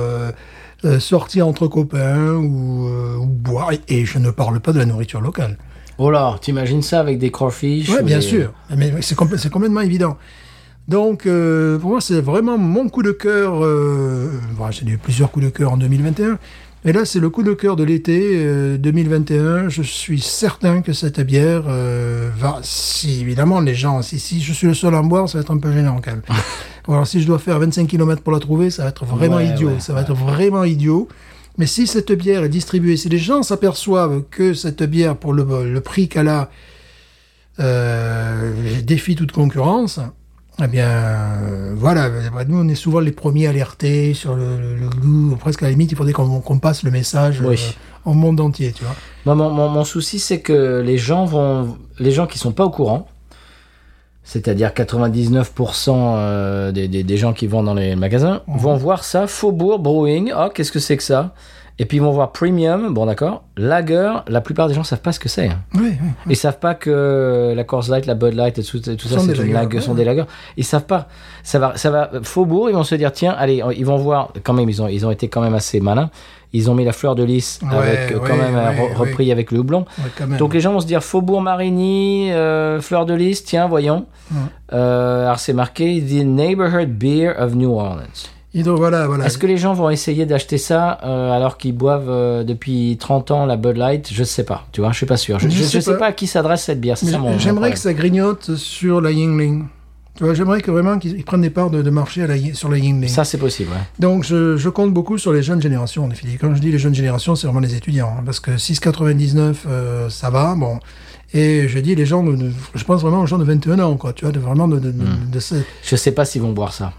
sortir entre copains ou, ou boire. Et, et je ne parle pas de la nourriture locale. Oh là, t'imagines ça avec des crawfish Ouais, ou bien des- sûr, mais c'est compl- c'est complètement évident. Donc, euh, pour moi, c'est vraiment mon coup de cœur. Euh, bon, J'ai eu plusieurs coups de cœur en 2021. Et là, c'est le coup de cœur de l'été euh, 2021. Je suis certain que cette bière euh, va... Si, évidemment, les gens... Si, si je suis le seul à en boire, ça va être un peu gênant quand même. Alors, si je dois faire 25 km pour la trouver, ça va être vraiment Ouais, idiot. ouais, ça va être vraiment idiot. Mais si cette bière est distribuée, si les gens s'aperçoivent que cette bière, pour le, le prix qu'elle a, euh, défie toute concurrence, eh bien, euh, voilà, bah, nous on est souvent les premiers alertés sur le, le- goût. Presque à la limite, il faudrait qu'on passe le message Oui. euh, au monde entier, tu vois. Moi, mon, mon- mon souci, c'est que les gens vont, les gens qui sont pas au courant, c'est-à-dire 99% euh, des, des- des gens qui vont dans les magasins, vont voir ça, Faubourg Brewing, oh, qu'est-ce que c'est que ça? Et puis ils vont voir Premium, bon d'accord, Lager, la plupart des gens savent pas ce que c'est. hein. Oui, oui. Ils savent pas que la Coors Light, la Bud Light et tout, tout ça, c'est une lager, sont des lagers. Ils savent pas. Ça va, ça va. Faubourg, ils vont se dire tiens, allez, ils vont voir. Quand même, ils ont, ils ont été quand même assez malins. Ils ont mis la fleur de lys Ouais, avec euh, quand même ouais, repris avec le houblon. Donc les gens vont se dire Faubourg Marigny, euh, fleur de lys, tiens, voyons. Euh, alors c'est marqué The Neighborhood Beer of New Orleans. Et donc, voilà, voilà. Est-ce que les gens vont essayer d'acheter ça euh, alors qu'ils boivent euh, depuis 30 ans la Bud Light? Je sais pas, tu vois, je suis pas sûr. Je, je- sais pas. à qui s'adresse cette bière. J'aimerais que ça grignote sur la Yingling. Tu vois, j'aimerais que vraiment qu'ils ils prennent des parts de, de marché à la, sur la Yingling. Ça, c'est possible, ouais. Donc, je, je compte beaucoup sur les jeunes générations, en effet. Quand je dis les jeunes générations, c'est vraiment les étudiants. hein, parce que 6,99, euh, ça va, bon. Et je dis les gens, de, de- je pense vraiment aux gens de 21 ans, quoi. Tu vois, de, vraiment de, de, Hmm. de ce- Je sais pas s'ils vont boire ça.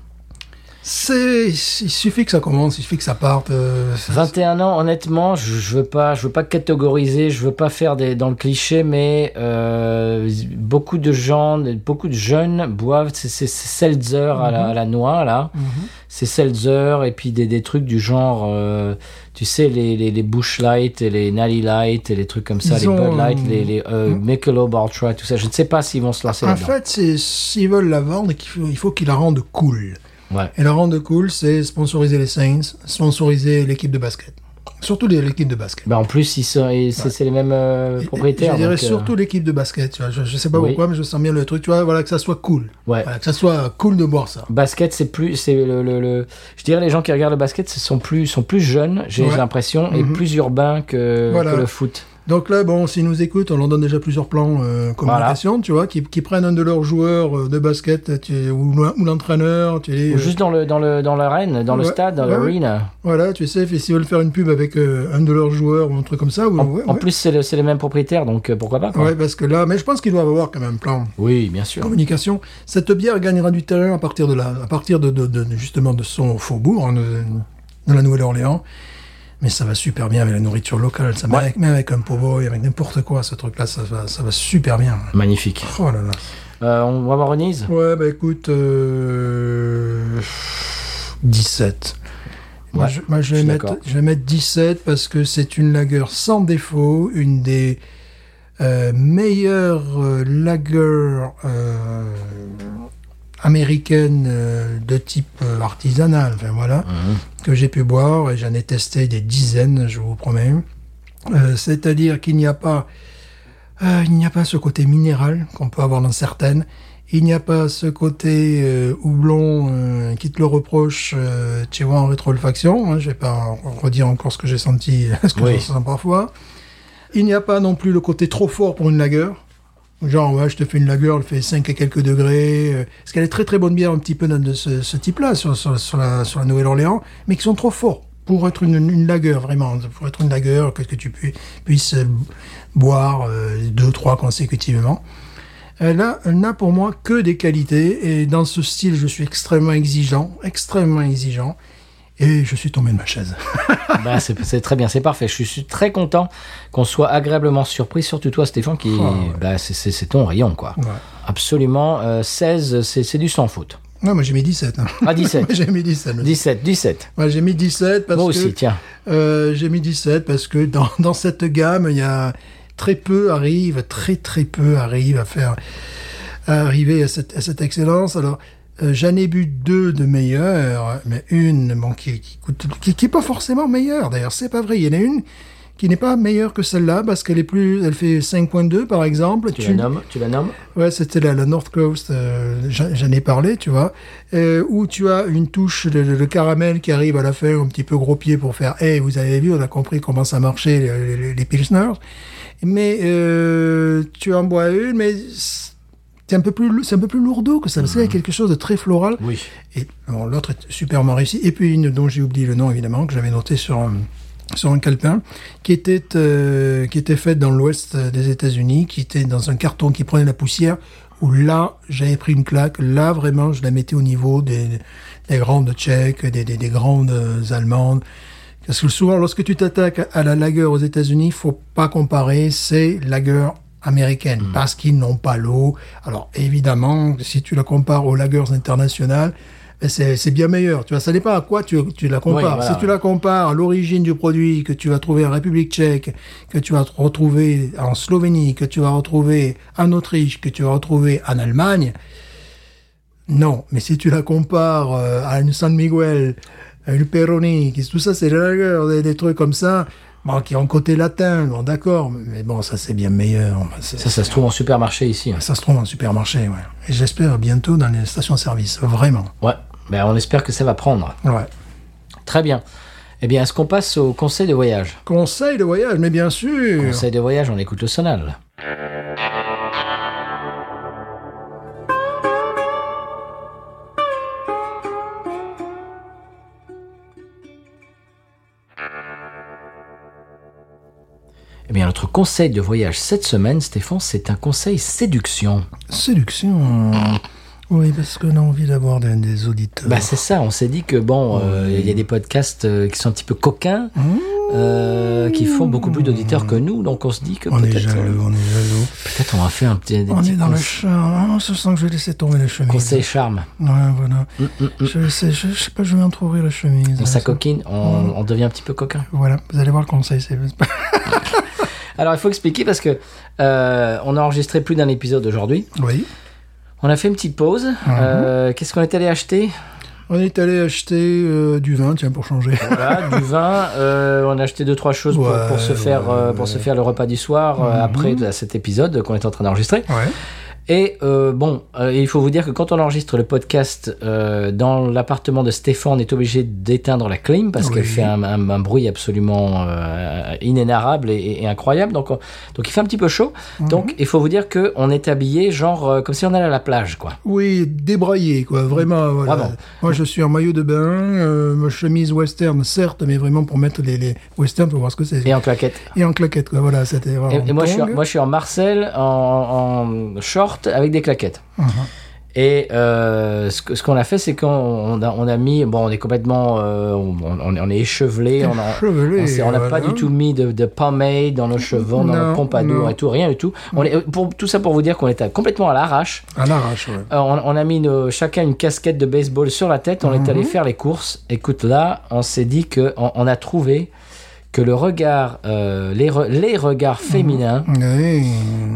C'est, il suffit que ça commence, il suffit que ça parte. euh, ça- 21 ans, honnêtement, je, je veux pas, je veux pas catégoriser, je veux pas faire des, dans le cliché, mais euh, beaucoup de gens, beaucoup de jeunes boivent ces, seltzer à, la, à la noix là, Mhm. ces seltzer et puis des, des trucs du genre, euh, tu sais les, les, les Bush Light et les Natty Light et les trucs comme ça, Ils les ont, Bud Light, les, les Mhm. Michelob Ultra, tout ça. Je ne sais pas s'ils vont se lancer En fait, c'est, s'ils veulent la vendre, faut- il faut qu'ils la rendent cool. Ouais. Et la rendre cool, c'est sponsoriser les Saints, sponsoriser l'équipe de basket. Surtout l'équipe de basket. Ben, en plus, ils sont, et c'est les mêmes euh, propriétaires. Je dirais donc, euh, surtout l'équipe de basket. Tu vois. Je, je sais pas Oui. pourquoi, mais je sens bien le truc. Tu vois, voilà, que ça soit cool. ouais. Voilà, que ça soit cool de boire ça. Basket, c'est plus, c'est le, le, le- je dirais les gens qui regardent le basket, ce sont plus, sont plus jeunes, j'ai Ouais. l'impression, et Mhm. plus urbains que, Voilà. que le foot. Donc là, bon, s'ils nous écoutent, on leur donne déjà plusieurs plans euh, communication, tu vois, qui, qui prennent un de leurs joueurs euh, de basket tu- ou, ou l'entraîneur, tu Ou euh, juste dans le, dans le, dans l'arène, dans le stade, dans Ouais, l'arena. voilà, tu sais, et s'ils veulent faire une pub avec euh, un de leurs joueurs ou un truc comme ça, ou- En, ouais, en ouais. plus, c'est le- les mêmes propriétaires, donc pourquoi pas. quoi. Ouais, parce que là, mais je pense qu'ils doivent avoir quand même un plan Oui, bien sûr. communication. Cette bière gagnera du terrain à partir de là, à partir de, de- de- justement de son faubourg, hein, de, de la Nouvelle-Orléans. Mais ça va super bien avec la nourriture locale. Ça, Ouais. avec, même avec un po-boy, avec n'importe quoi, ce truc-là, ça va, ça va super bien. Magnifique. Oh là là. Euh, on va voir Renise Ouais, bah écoute, euh, 17. Moi, Ouais, je, moi, je vais mettre, d'accord. je vais mettre 17 parce que c'est une lagueur sans défaut, une des euh, meilleures euh, lagers euh, de type euh, artisanal, enfin voilà, Mhm. que j'ai pu boire et j'en ai testé des dizaines, je vous promets. Euh, C'est-à-dire qu'il n'y a pas euh, il n'y a pas ce côté minéral qu'on peut avoir dans certaines. Il n'y a pas ce côté houblon qui te le reproche, tu vois, en rétroolfaction. Hein, je vais pas redire encore ce que j'ai senti, ce que Oui. je sens parfois. Il n'y a pas non plus le côté trop fort pour une lagueur. Genre, ouais, je te fais une lagueur, elle fait 5 et quelques degrés. euh, parce qu'elle est très très bonne bière, un petit peu de ce, type-là, sur, la, Nouvelle-Orléans, mais qui sont trop forts pour être une, lagueur, vraiment. Pour être une lagueur, que, que tu pu- puisses euh, boire euh, deux, trois consécutivement. Elle a, elle n'a pour moi que des qualités, et dans ce style, je suis extrêmement exigeant, extrêmement exigeant, et je suis tombé de ma chaise. Bah, c'est très bien, c'est parfait. Je suis- très content qu'on soit agréablement surpris, surtout toi, Stéphane, qui, Oh, ouais. bah, c'est- ton rayon, quoi. Ouais. Absolument. euh, 16, c'est c'est du sans faute. Non, moi j'ai mis 17. hein. Ah, 17. j'ai mis 17. mais- 17, 17. Ouais, j'ai mis 17 parce Moi que aussi, tiens. Euh, j'ai mis 17 parce que dans, dans cette gamme, il y a très peu arrivent, très très peu arrivent à faire à arriver à cette, à cette excellence. Alors, euh, j'en ai bu deux de meilleures, mais une bon, qui, qui, coûte, qui, qui est pas forcément meilleure. D'ailleurs, c'est pas vrai. Il y en a une qui n'est pas meilleure que celle-là parce qu'elle est plus, elle fait 5.2 par exemple. Tu la nommes, tu la nommes Ouais, c'était la, la North Coast, euh, j'en j'en ai parlé, tu vois, euh, où tu as une touche de, de- de caramel qui arrive à la fin, un petit peu gros pied pour faire, hey, vous avez vu, on a compris comment ça marchait, les, les, les Pilsners. Mais euh, tu en bois une, mais c'est un peu plus, c'est un peu plus lourdeau que ça, y a quelque chose de très floral. Oui. Et bon, l'autre est superment réussi. Et puis une dont j'ai oublié le nom évidemment que j'avais noté sur un, sur un calepin, qui était euh, qui était faite dans l'ouest des États-Unis, qui était dans un carton qui prenait la poussière. Où là, j'avais pris une claque. Là, vraiment, je la mettais au niveau des, des grandes tchèques, des, des, des grandes allemandes. Parce que souvent, lorsque tu t'attaques à la lager aux États-Unis, faut pas comparer. C'est lager américaine parce qu'ils n'ont pas l'eau. Alors évidemment, si tu la compares aux lagers internationales, ben, c'est bien meilleur. Tu vois, ça n'est pas à quoi tu, tu la compares. Oui, voilà, si tu la compares à l'origine du produit que tu vas trouver en République tchèque, que tu vas retrouver en Slovénie, que tu vas retrouver en Autriche, que tu vas retrouver en Allemagne, non. Mais si tu la compares euh, à une San Miguel, à une Peroni, qui- tout ça c'est des lagers, des, des trucs comme ça, bon, qui ont côté latin, bon d'accord, mais bon, ça c'est bien meilleur. Ça, ça se trouve en supermarché ici. hein. ça se trouve en supermarché, ouais. Et j'espère bientôt dans les stations-service, vraiment. Ouais. Ben, on espère que ça va prendre. Ouais. Très bien. Eh bien, est-ce qu'on passe au conseil de voyage? Conseil de voyage, mais bien sûr. Conseil de voyage, on écoute le sonal. Eh bien, notre conseil de voyage cette semaine, Stéphane, c'est un conseil séduction. Séduction. Oui, parce qu'on a envie d'avoir des, des auditeurs. Bah c'est ça, on s'est dit que bon, euh, il y a des podcasts euh, qui sont un petit peu coquins, euh, qui font beaucoup plus d'auditeurs que nous, donc on se dit que on est jaloux, on est jaloux. peut-être on va faire un petit, des On est dans le charme. On se sent que je vais laisser tomber la chemise. conseils charme. Ouais, voilà. Je, sais, je, je sais pas, je vais entrouvrir la chemise. On s'acoquine, on, on devient un petit peu coquin. Voilà, vous allez voir le conseil. C'est Alors il faut expliquer parce que euh, on a enregistré plus d'un épisode aujourd'hui. Oui. On a fait une petite pause. Euh, Qu'est-ce qu'on est allé acheter? On est allé acheter euh, du vin, tiens, pour changer. Voilà, du vin. euh, on a acheté deux trois choses pour, Ouais, pour se faire ouais, pour se faire le repas du soir après de- cet épisode qu'on est en train d'enregistrer. Et euh, bon, euh, il faut vous dire que quand on enregistre le podcast euh, dans l'appartement de Stéphane, on est obligé d'éteindre la clim parce Oui. qu'elle fait un, un- un bruit absolument inénarrable et, incroyable. Donc, on- donc il fait un petit peu chaud. Mhm. Donc il faut vous dire que on est habillé genre comme si on allait à la plage, quoi. Oui, débraillé, quoi. Vraiment, voilà. Vraiment. Moi, je suis en maillot de bain, ma chemise western, certes, mais vraiment pour mettre les, les westerns, pour voir ce que c'est. Et en claquette. Et en claquette, quoi. Voilà, c'était. Et, et moi, je suis, en- tongue. moi, je suis en Marcel, en, en short, avec des claquettes. Mhm. Et euh, ce qu'on a fait, c'est qu'on on a, on a mis, bon, on est complètement, euh, on, est échevelé, on n'a pas du tout mis de, de pomade dans nos cheveux, dans nos pompadour non. et tout, rien du tout. On est, pour, tout ça pour vous dire qu'on était complètement à l'arrache. À l'arrache, ouais. Euh, on, a mis nos- chacun une casquette de baseball sur la tête, on est Mhm. allé faire les courses. Écoute, là, on s'est dit que on, on a trouvé que le regard, euh, les, re- les regards Mhm. féminins, Oui.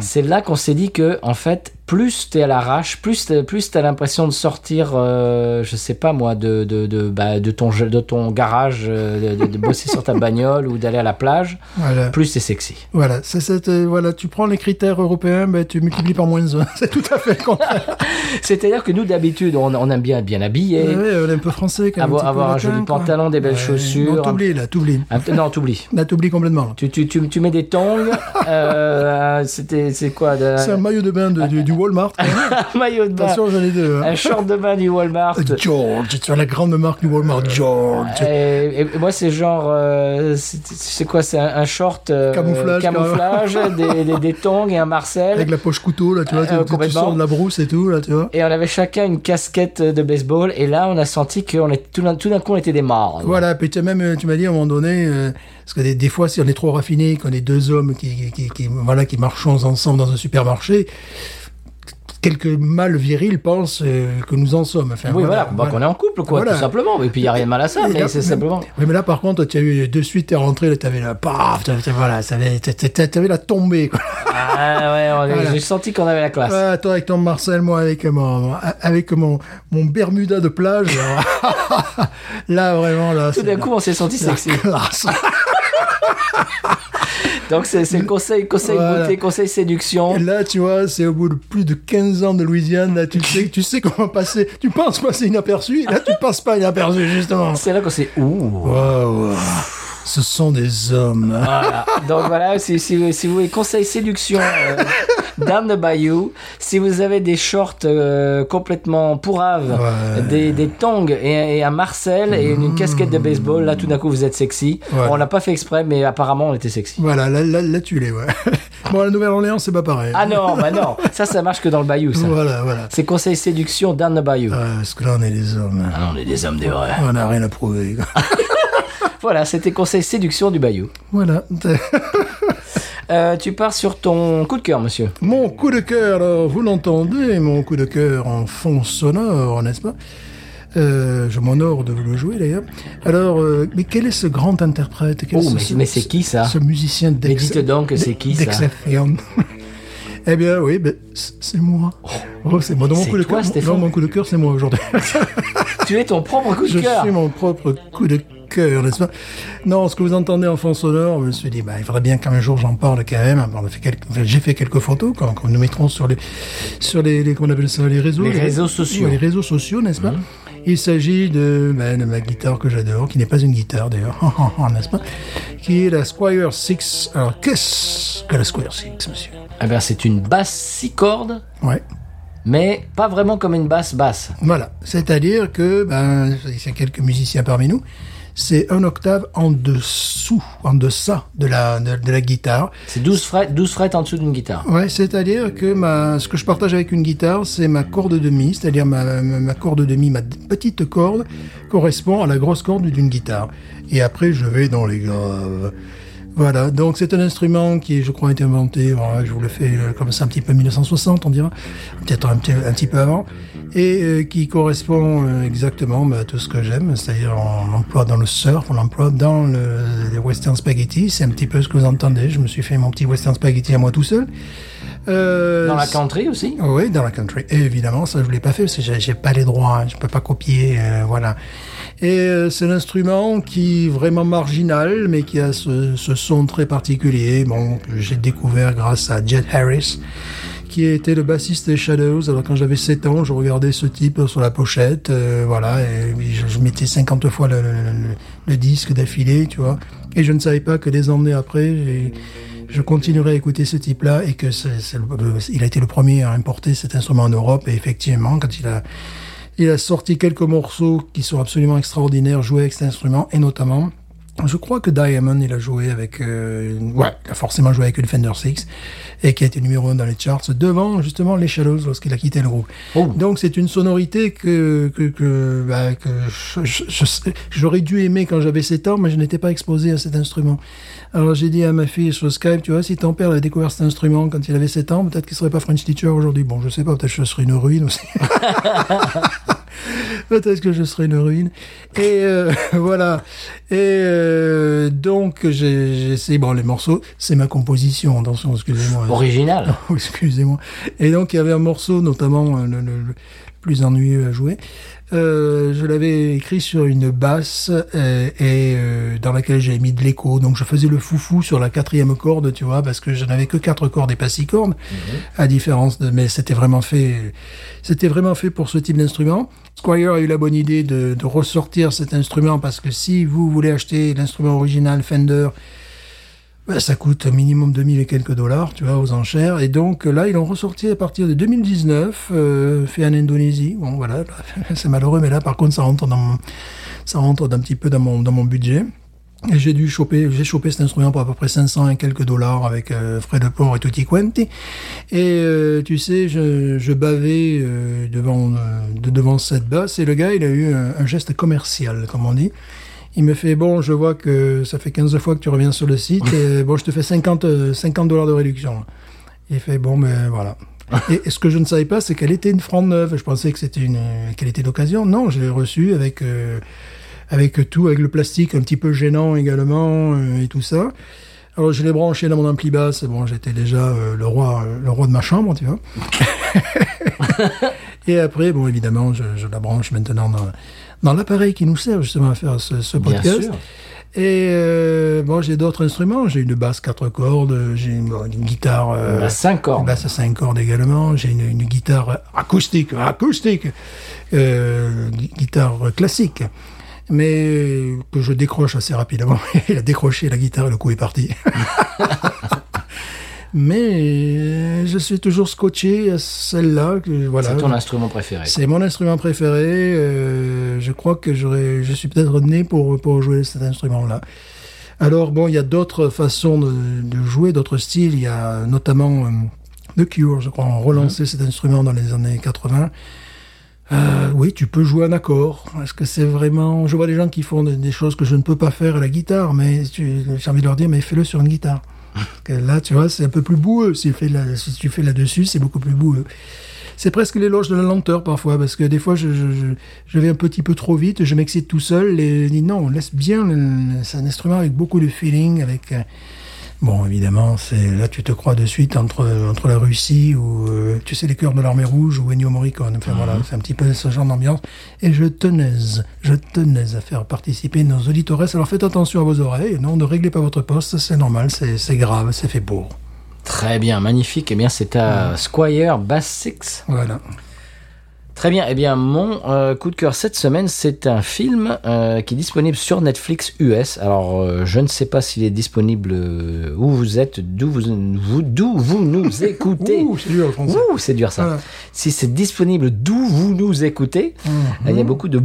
c'est là qu'on s'est dit que en fait plus t'es à l'arrache plus t'as, plus t'as l'impression de sortir euh, je sais pas moi de de de, bah, de ton de ton garage euh, de, de- de bosser sur ta bagnole ou d'aller à la plage Voilà. plus c'est sexy Voilà, c'est, c'est, euh, voilà, tu prends les critères européens, ben, tu multiplies par moins 1. C'est tout à fait le contraire. c'est à dire que nous d'habitude on, on aime bien bien habillé Ouais, on est un peu français quand même. Avoir- avoir un joli quoi. pantalon, des belles chaussures. Non, t'oublies, là, t'oublies. Un non t'oublies Là, t'oublies complètement. là. tu, tu, tu, tu mets des tongs euh, c'était c'est quoi de, C'est un maillot de bain de- du Walmart. un maillot de bain Attention, j'en ai deux. hein. un short de bain du Walmart George, tu as la grande marque du Walmart, George. Et, et moi, c'est genre, euh, c'est quoi C'est un, un short euh, Camouflage, camouflage des, des, des tongs et un Marcel. Avec la poche couteau, là, tu vois, Euh, tu- tu, sors de la brousse et tout, là, tu vois. Et on avait chacun une casquette de baseball. Et là, on a senti qu'on est tout d'un coup, on était des morts. Voilà, puis tu as même, euh, tu m'as dit à un moment donné, euh, parce que des, des fois, si on est trop raffiné, qu'on est deux hommes qui, qui, qui, voilà, qui marchons ensemble dans un supermarché, quelques mâles virils pensent euh, que nous en sommes. Enfin, Oui, voilà, bah, qu'on est en couple, quoi, Voilà. tout simplement. Et puis, il n'y a rien de mal à ça, mais c'est simplement. Oui, mais là, par contre, tu as eu de suite, t'es rentré, là, t'avais la, paf, voilà, t'avais, la tombée, quoi. Ah ouais, on- Voilà. j'ai senti qu'on avait la classe. Ah, toi avec ton Marcel, moi avec mon, avec mon, mon Bermuda de plage. là, vraiment, là. Tout d'un coup, on s'est senti sexy. classe. Donc, c'est conseil, conseil Voilà. beauté, conseil séduction. Et là, tu vois, c'est au bout de plus de 15 ans de Louisiane, là, tu sais, tu sais comment passer. Tu penses passer inaperçu, et là, tu passes pas inaperçu, justement. C'est là qu'on s'est. Ouh. Waouh. Ce sont des hommes. Voilà. Donc voilà, si, si, si vous voulez conseil séduction euh, down the bayou, si vous avez des shorts euh, complètement pourraves, Ouais. des, des tongs et, et un Marcel et une, casquette de baseball, là tout d'un coup vous êtes sexy. Ouais. On l'a pas fait exprès, mais apparemment on était sexy. Voilà, là, là, là tu l'es, ouais. Bon, la Nouvelle-Orléans, c'est pas pareil. Ah non, bah non, ça ça marche que dans le bayou ça. Voilà, voilà. C'est conseil séduction down the bayou. Parce que là, on est des hommes. Ah on est des hommes des vrais. On n'a rien à prouver. Voilà, c'était conseil séduction du bayou. Voilà. Euh, tu pars sur ton coup de cœur, monsieur. Mon coup de cœur, alors, vous l'entendez, mon coup de cœur en fond sonore, n'est-ce pas? Euh, Je m'honore de vous le jouer d'ailleurs. Alors, euh, mais quel est ce grand interprète? Quel Oh, ce- mais- ce- mais c'est qui, ça? Ce musicien Mais d'Ex- dites donc, c'est qui, ça? Eh bien, oui, ben, c'est moi. Oh, c'est moi. Dans mon coup de cœur, mon coup de cœur, c'est moi aujourd'hui. Tu es ton propre coup de Je cœur. suis mon propre coup de cœur, n'est-ce pas? Non, ce que vous entendez en fond sonore, je me suis dit, bah, il faudrait bien qu'un jour j'en parle quand même. J'ai fait quelques photos qu'on qu'on nous mettrons sur les, sur les, les comment on appelle ça, les réseaux. Les réseaux sociaux. Les réseaux sociaux, n'est-ce pas? Il s'agit de, ben, de ma guitare que j'adore, qui n'est pas une guitare d'ailleurs, n'est-ce pas? Qui est la Squire 6. Alors, qu'est-ce que la Squire 6, monsieur? Eh bien, c'est une basse six cordes, Ouais. mais pas vraiment comme une basse basse. Voilà, c'est-à-dire que ben il y a quelques musiciens parmi nous. C'est un octave en dessous, en deçà de la, de, de la guitare. C'est 12 frettes, 12 frettes en dessous d'une guitare. Ouais, c'est-à-dire que ma, ce que je partage avec une guitare, c'est ma corde de mi, c'est-à-dire ma, ma, ma corde de mi, ma petite corde correspond à la grosse corde d'une guitare. Et après, je vais dans les graves. Voilà, donc c'est un instrument qui, je crois, a été inventé, voilà, je vous le fais euh, comme ça un petit peu 1960, on dira, peut-être un petit, peu avant, et euh, qui correspond euh, exactement bah, à tout ce que j'aime, c'est-à-dire on l'emploie dans le surf, on l'emploie dans le, les western spaghetti, c'est un petit peu ce que vous entendez, je me suis fait mon petit western spaghetti à moi tout seul. Euh, Dans la country aussi oui, dans la country. Et évidemment, ça je l'ai pas fait parce que j'ai- pas les droits, je peux pas copier, euh, voilà. Et euh, c'est l'instrument qui est vraiment marginal, mais qui a ce, ce son très particulier. Bon, que j'ai découvert grâce à Jet Harris, qui était le bassiste des Shadows. Alors quand j'avais 7 ans, je regardais ce type sur la pochette, euh, voilà, et je mettais 50 fois le, le- le- le disque d'affilée, tu vois. Et je ne savais pas que des années après, j'ai- je continuerai à écouter ce type-là et que c'est, c'est le- le- il a été le premier à importer cet instrument en Europe et effectivement, quand il a, il a sorti quelques morceaux qui sont absolument extraordinaires joués avec cet instrument et notamment, je crois que Diamond, il a joué avec, euh, ouais, il a forcément joué avec une Fender Six et qui a été numéro un dans les charts devant justement les Shadows lorsqu'il a quitté le groupe. Oh. Donc c'est une sonorité que que que, bah, que j'aurais dû aimer quand j'avais 7 ans, mais je n'étais pas exposé à cet instrument. Alors j'ai dit à ma fille sur Skype, tu vois, si ton père avait découvert cet instrument quand il avait 7 ans, peut-être qu'il serait pas French teacher aujourd'hui. Bon, je sais pas, peut-être que je serais une ruine aussi. Peut-être que je serai une ruine. Et euh, voilà. Et euh, donc j'ai essayé. Bon, les morceaux, c'est ma composition. Attention, excusez-moi. Original. Oh, excusez-moi. Et donc, il y avait un morceau, notamment euh, le, le- le plus ennuyeux à jouer. Euh, je l'avais écrit sur une basse euh, et euh, dans laquelle j'avais mis de l'écho. Donc, je faisais le foufou sur la quatrième corde, tu vois, parce que je n'avais que quatre cordes et pas six cordes, à différence de. Mais c'était vraiment fait. C'était vraiment fait pour ce type d'instrument. Squire a eu la bonne idée de, de ressortir cet instrument parce que si vous voulez acheter l'instrument original Fender, ben, ça coûte un minimum 2000 et quelques dollars, tu vois, aux enchères. Et donc là, ils l'ont ressorti à partir de 2019, euh, fait en Indonésie. Bon, voilà, c'est malheureux, mais là, par contre, ça rentre dans mon, ça rentre d'un petit peu dans mon, dans mon budget. Et j'ai dû choper, j'ai chopé cet instrument pour à peu près 500 et quelques dollars avec euh, frais de port et tutti quanti. Et euh, tu sais, je, je bavais euh, devant, euh, de, devant cette basse et le gars, il a eu un, un geste commercial, comme on dit. Il me fait, bon, je vois que ça fait 15 fois que tu reviens sur le site, et bon, je te fais 50, euh, 50 dollars de réduction. Il fait, bon, ben voilà. Et, et ce que je ne savais pas, c'est qu'elle était une franc neuve. Je pensais que c'était une, qu'elle était d'occasion. Non, je l'ai reçue avec, euh, avec tout, avec le plastique un petit peu gênant également, euh, et tout ça. Alors, je l'ai branché dans mon ampli basse. Bon, j'étais déjà euh, le roi, euh, le roi de ma chambre, tu vois. et après, bon, évidemment, je, je la branche maintenant dans, dans l'appareil qui nous sert justement à faire ce, ce Bien podcast. sûr. Et euh, bon, j'ai d'autres instruments. J'ai une basse quatre cordes, j'ai une, guitare. euh, La 5 une cordes. basse à cinq cordes également. J'ai une, une guitare acoustique, acoustique, euh, gui- guitare classique, mais que je décroche assez rapidement. Il a décroché la guitare et le coup est parti. mais je suis toujours scotché à celle-là. Voilà. C'est ton instrument préféré. C'est mon instrument préféré. euh, je crois que je suis peut-être né pour, pour jouer cet instrument-là. Alors bon, il y a d'autres façons de, de jouer, d'autres styles. Il y a notamment euh, The Cure, je crois, ont relancé cet instrument dans les années 80. Euh, oui, tu peux jouer un accord. Est-ce que c'est vraiment... Je vois des gens qui font des, des choses que je ne peux pas faire à la guitare, mais j'ai envie de leur dire, mais fais-le sur une guitare. Que là, tu vois, c'est un peu plus boueux. Si, tu fais là-dessus, c'est beaucoup plus boueux. C'est presque l'éloge de la lenteur parfois, parce que des fois, je, vais un petit peu trop vite, je m'excite tout seul, et je dis non, laisse bien, c'est un instrument avec beaucoup de feeling, avec... euh, Bon, évidemment, c'est là tu te crois de suite entre entre la Russie ou euh, tu sais les cœurs de l'armée rouge ou Ennio Morricone. Enfin voilà, c'est un petit peu ce genre d'ambiance. Et je tenais, je tenais à faire participer nos auditeurs. Alors faites attention à vos oreilles. Non, ne réglez pas votre poste, c'est normal, c'est c'est grave, c'est fait pour. Très bien, magnifique. Eh bien, c'est à Squire Bass 6. Voilà. Très bien. Eh bien, mon euh, coup de cœur cette semaine, c'est un film euh, qui est disponible sur Netflix US. Alors, euh, je ne sais pas s'il est disponible où vous êtes, d'où vous, vous- d'où vous nous écoutez. Ouh, c'est dur. Ouh, c'est dur ça. Voilà. Si c'est disponible d'où vous nous écoutez, Mhm. il y a beaucoup de.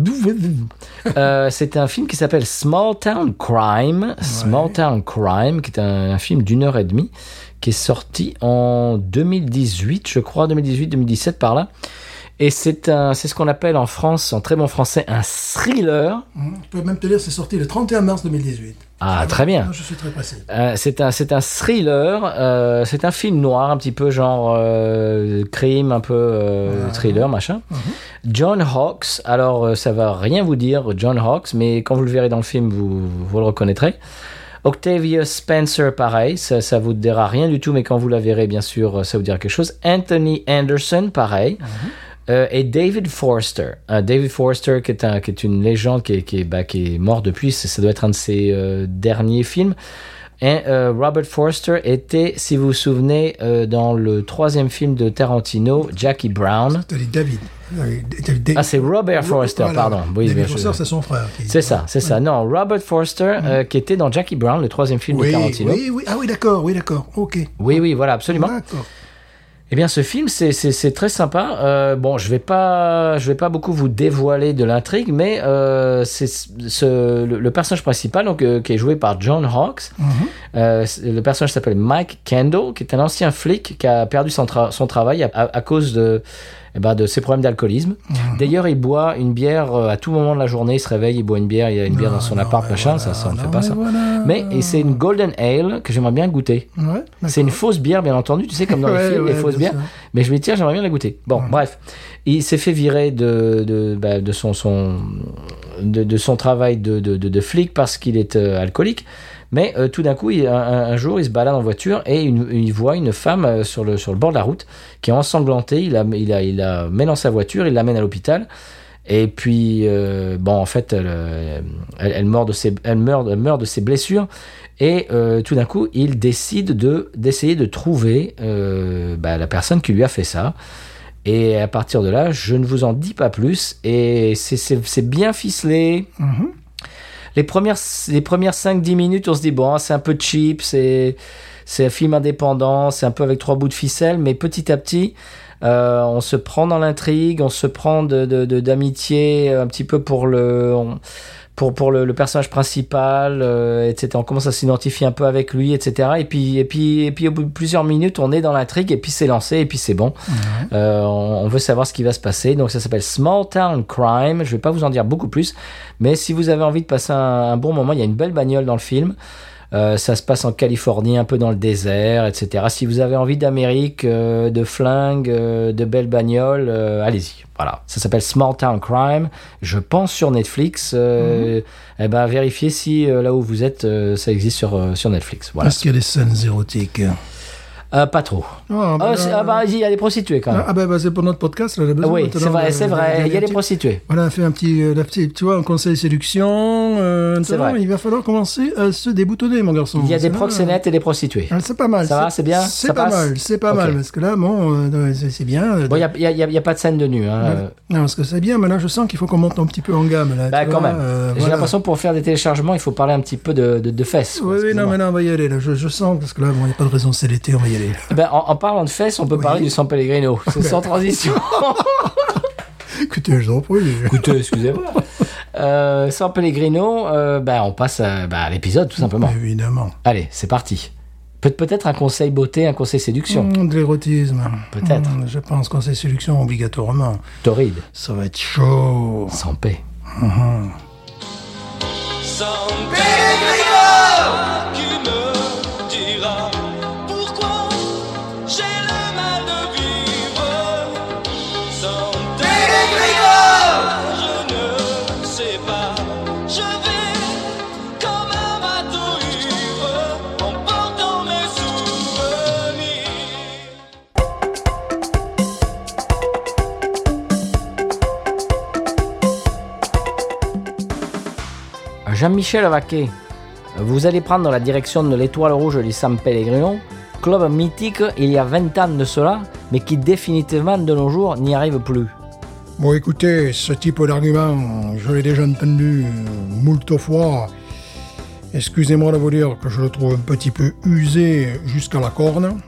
C'est un film qui s'appelle Small Town Crime. Small Town Crime, qui est un, un film d'une heure et demie, qui est sorti en 2018, je crois, 2018-2017 par là. Et c'est un, c'est ce qu'on appelle en France, en très bon français, un thriller. Je peux même te dire, c'est sorti le 31 mars 2018. Ah, très bien. Je suis très précis. Euh, c'est un, c'est un thriller, euh, c'est un film noir, un petit peu genre euh, crime, un peu euh, thriller, machin. John Hawkes, alors ça va rien vous dire, John Hawkes, mais quand vous le verrez dans le film, vous, vous le reconnaîtrez. Octavia Spencer, pareil, ça, ça vous dira rien du tout, mais quand vous la verrez, bien sûr, ça vous dira quelque chose. Anthony Anderson, pareil. Euh, et David Forster. Euh, David Forster, qui est, un, qui est une légende, qui est, qui est, bah, qui est mort depuis, ça doit être un de ses euh, derniers films. Et euh, Robert Forster était, si vous vous souvenez, dans le troisième film de Tarantino, Jackie Brown. Dit David. David- Ah, c'est Robert Forster, Voilà. pardon. Oui, David Forster, c'est son frère. C'est ça, c'est ça. Non, Robert Forster, euh, qui était dans Jackie Brown, le troisième film de Tarantino. oui, oui. Ah oui, d'accord, oui, d'accord. Ok. Oui, oui, voilà, absolument. D'accord. Eh bien, ce film, c'est- très sympa. Euh, bon, je vais pas, je vais pas beaucoup vous dévoiler de l'intrigue, mais euh, c'est ce, le, le personnage principal, donc euh, qui est joué par John Hawkes. C'est- le personnage s'appelle Mike Kendall, qui est un ancien flic qui a perdu son, tra- son travail à, à- à cause de, eh ben, de ses problèmes d'alcoolisme. D'ailleurs, il boit une bière euh, à tout moment de la journée. Il se réveille, il boit une bière, il y a une bière dans son non, appart, machin. voilà, ça, ça ne fait pas mais ça. voilà. Mais c'est une Golden Ale que j'aimerais bien goûter. Ouais, C'est une fausse bière, bien entendu, tu sais, comme dans les Ouais, films, les fausses bières. Mais je me dis, tiens, j'aimerais bien la goûter. Bon, bref. Il s'est fait virer de, de, bah, de, son, son, de, de son travail de, de, de, de flic parce qu'il est euh, alcoolique. Mais euh, tout d'un coup, un, jour, il se balade en voiture et il voit une femme euh, sur le, bord de la route qui est ensanglantée. Il la, met dans sa voiture, il l'amène à l'hôpital. Et puis, euh, bon, en fait, elle, meurt de ses, blessures. Et tout d'un coup, il décide de d'essayer de trouver bah, la personne qui lui a fait ça. Et à partir de là, je ne vous en dis pas plus. Et c'est- bien ficelé. Mhm. Les premières, les premières 5-10 minutes, on se dit, bon, c'est un peu cheap, c'est c'est un film indépendant, c'est un peu avec trois bouts de ficelle, mais petit à petit, euh, on se prend dans l'intrigue, on se prend de, d'amitié un petit peu pour le... pour, pour le, le personnage principal, euh, etc. On commence à s'identifier un peu avec lui, etc. Et puis, et puis, et puis au bout de plusieurs minutes, on est dans l'intrigue, et puis c'est lancé, et puis c'est bon. Euh, on, on veut savoir ce qui va se passer. Donc ça s'appelle Small Town Crime. Je vais pas vous en dire beaucoup plus, mais si vous avez envie de passer un, un bon moment, il y a une belle bagnole dans le film. Euh, ça se passe en Californie, un peu dans le désert, etc. Si vous avez envie d'Amérique, euh, de flingues, euh, de belles bagnoles, euh, allez-y. Voilà, ça s'appelle Small Town Crime. Je pense sur Netflix. Euh, Eh ben, vérifiez si euh, là où vous êtes, euh, ça existe sur euh, sur Netflix. Voilà. Est-ce qu'il y a des scènes érotiques? Euh, pas trop. Ah, Ah, c'est- ah bah, il y a des prostituées quand même. Ah, bah, bah, c'est pour notre podcast, là, a besoin oui, c'est vrai, de- c'est vrai. Il y a des de- prostituées. Voilà, on fait un petit, euh, la petite, tu vois, un conseil séduction. Euh, C'est vrai. il va falloir commencer à se déboutonner, mon garçon. Il y a des proxénètes et des prostituées. euh, C'est pas mal. Ça va, c'est bien? C'est pas passe? mal, c'est pas mal. Parce que là, bon, euh, c'est bien. euh, Bon, il n'y a, a- a- a pas de scène de nu. Hein. euh, Non, parce que c'est bien, mais là, je sens qu'il faut qu'on monte un petit peu en gamme. Là, Bah, quand vois, même. euh, J'ai voilà. l'impression que pour faire des téléchargements, il faut parler un petit peu de, de, de fesses. Oui, oui, non, mais là, on va y aller. Je sens, parce que là, bon, il n'y a pas de raison, c'est l'été, on va y aller. Eh ben, en, en parlant de fesses, on peut parler du San Pellegrino. C'est sans transition. Écoutez, je vous en prie. Écoutez, excusez-moi. Euh, San Pellegrino, euh, bah, on passe à, bah, à l'épisode tout simplement. Évidemment. Allez, c'est parti. Peut- Peut-être un conseil beauté, un conseil séduction. Mmh, de l'érotisme. Peut-être. Mmh, je pense c'est séduction obligatoirement. Torride, Ça va être chaud. sans paix. San Pellegrino Jean-Michel Vaquet, vous allez prendre la direction de l'étoile rouge du San Pellegrino, club mythique il y a 20 ans de cela, mais qui définitivement de nos jours n'y arrive plus. Bon, écoutez, ce type d'argument, je l'ai déjà entendu moult fois. Excusez-moi de vous dire que je le trouve un petit peu usé jusqu'à la corne.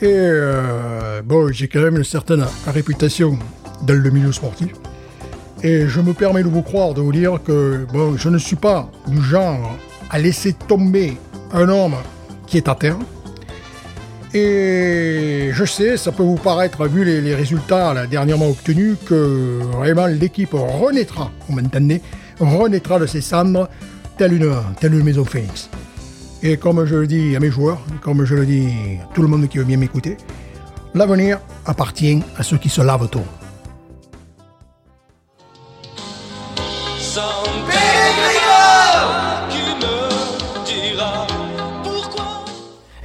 Et euh, bon, j'ai quand même une certaine réputation dans le milieu sportif. Et je me permets de vous croire, de vous dire que bon, je ne suis pas du genre à laisser tomber un homme qui est à terre. Et je sais, ça peut vous paraître, vu les, résultats dernièrement obtenus, que vraiment l'équipe renaîtra, vous m'entendez, renaîtra de ses cendres, telle une, telle une maison phoenix. Et comme je le dis à mes joueurs, comme je le dis à tout le monde qui veut bien m'écouter, l'avenir appartient à ceux qui se lavent tôt.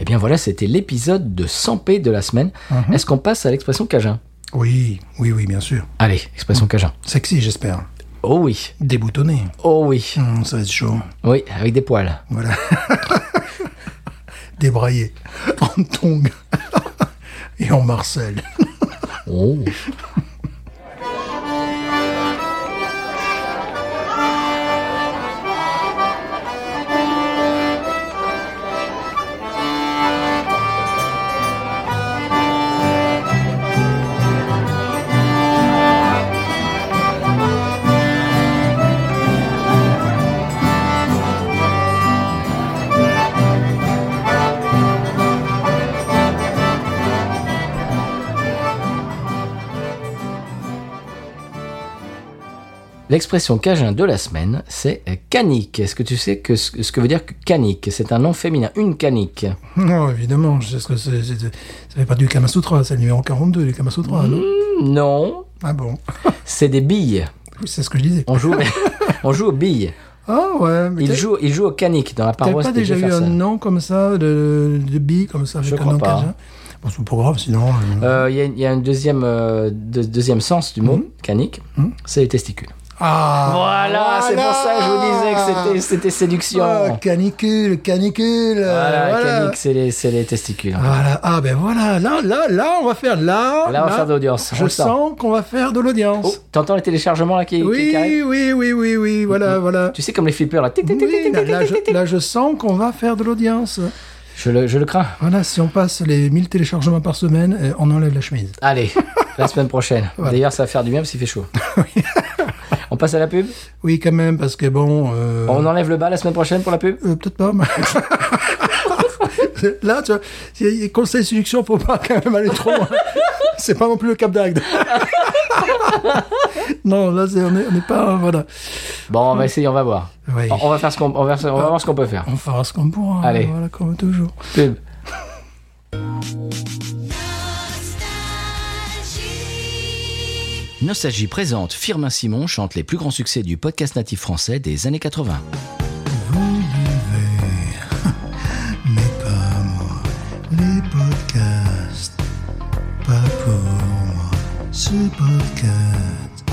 Eh bien voilà, c'était l'épisode de 100p de la semaine. Est-ce qu'on passe à l'expression Cajun? Oui, oui, oui, bien sûr. Allez, expression Cajun. Sexy, j'espère. Oh oui, Déboutonné. oh oui, Hum, ça va être chaud. oui, avec des poils. Voilà. Débraillé. En tongue. Et en Marcel. Oh. L'expression cajun de la semaine, c'est canique. Est-ce que tu sais que ce que veut dire que canique? C'est un nom féminin, une canique. Non, évidemment, je sais ce que c'est. Ça fait pas du Kamasutra, c'est le numéro 42 du Kamasutra, non? Non, Ah bon c'est des billes. Oui, C'est ce que je disais. On joue, on joue aux billes. Ah ouais, mais Il t'as- joue, il joue au canique dans la T'as paroisse pas de déjà eu un nom comme ça de, de bille, comme ça, avec Je un crois nom pas. cajun? Bon, c'est pas grave, sinon. euh, Euh, Il y, a- il y a un deuxième, euh, deux- deuxième sens du mot, canique, c'est les testicules. Ah Voilà, c'est pour ça que je vous disais que c'était- séduction. Ah, canicule, canicule. voilà, voilà. canique, c'est les, testicules. Voilà, ah ben voilà, là, là, là, on va faire, là, Là, on va faire de l'audience. Je sens qu'on va faire de Oh, l'audience. t'entends les téléchargements là qui, oui, qui oui, oui, oui, oui, voilà, voilà. Tu sais, comme les flippers là. tic, tic, tic, Oui, tic, là, là, je, là, sens qu'on va faire de l'audience. Je le, je le crains. Voilà, si on passe les 1000 téléchargements par semaine, euh, on enlève la chemise. Allez, la semaine prochaine. D'ailleurs, ça va faire du bien parce qu'il fait chaud. on passe à la pub Oui, quand même, parce que bon... euh, On enlève le bas la semaine prochaine pour la pub euh, Peut-être pas, mais... Là, tu vois, il y a conseil de séduction, faut pas quand même aller trop loin. C'est pas non plus le Cap d'Agde. non, là, c'est- on n'est est pas... Voilà. Bon, on va essayer, on va voir. Oui. On va faire ce qu'on, on va, on va voir ce qu'on peut faire. On fera ce qu'on pourra. Allez. Voilà, comme toujours. Pub. Nostalgie présente Firmin Simon chante les plus grands succès du podcast natif français des années 80. Vous vivez, mais pas moi. Les podcasts, pas pour moi. Ce podcast,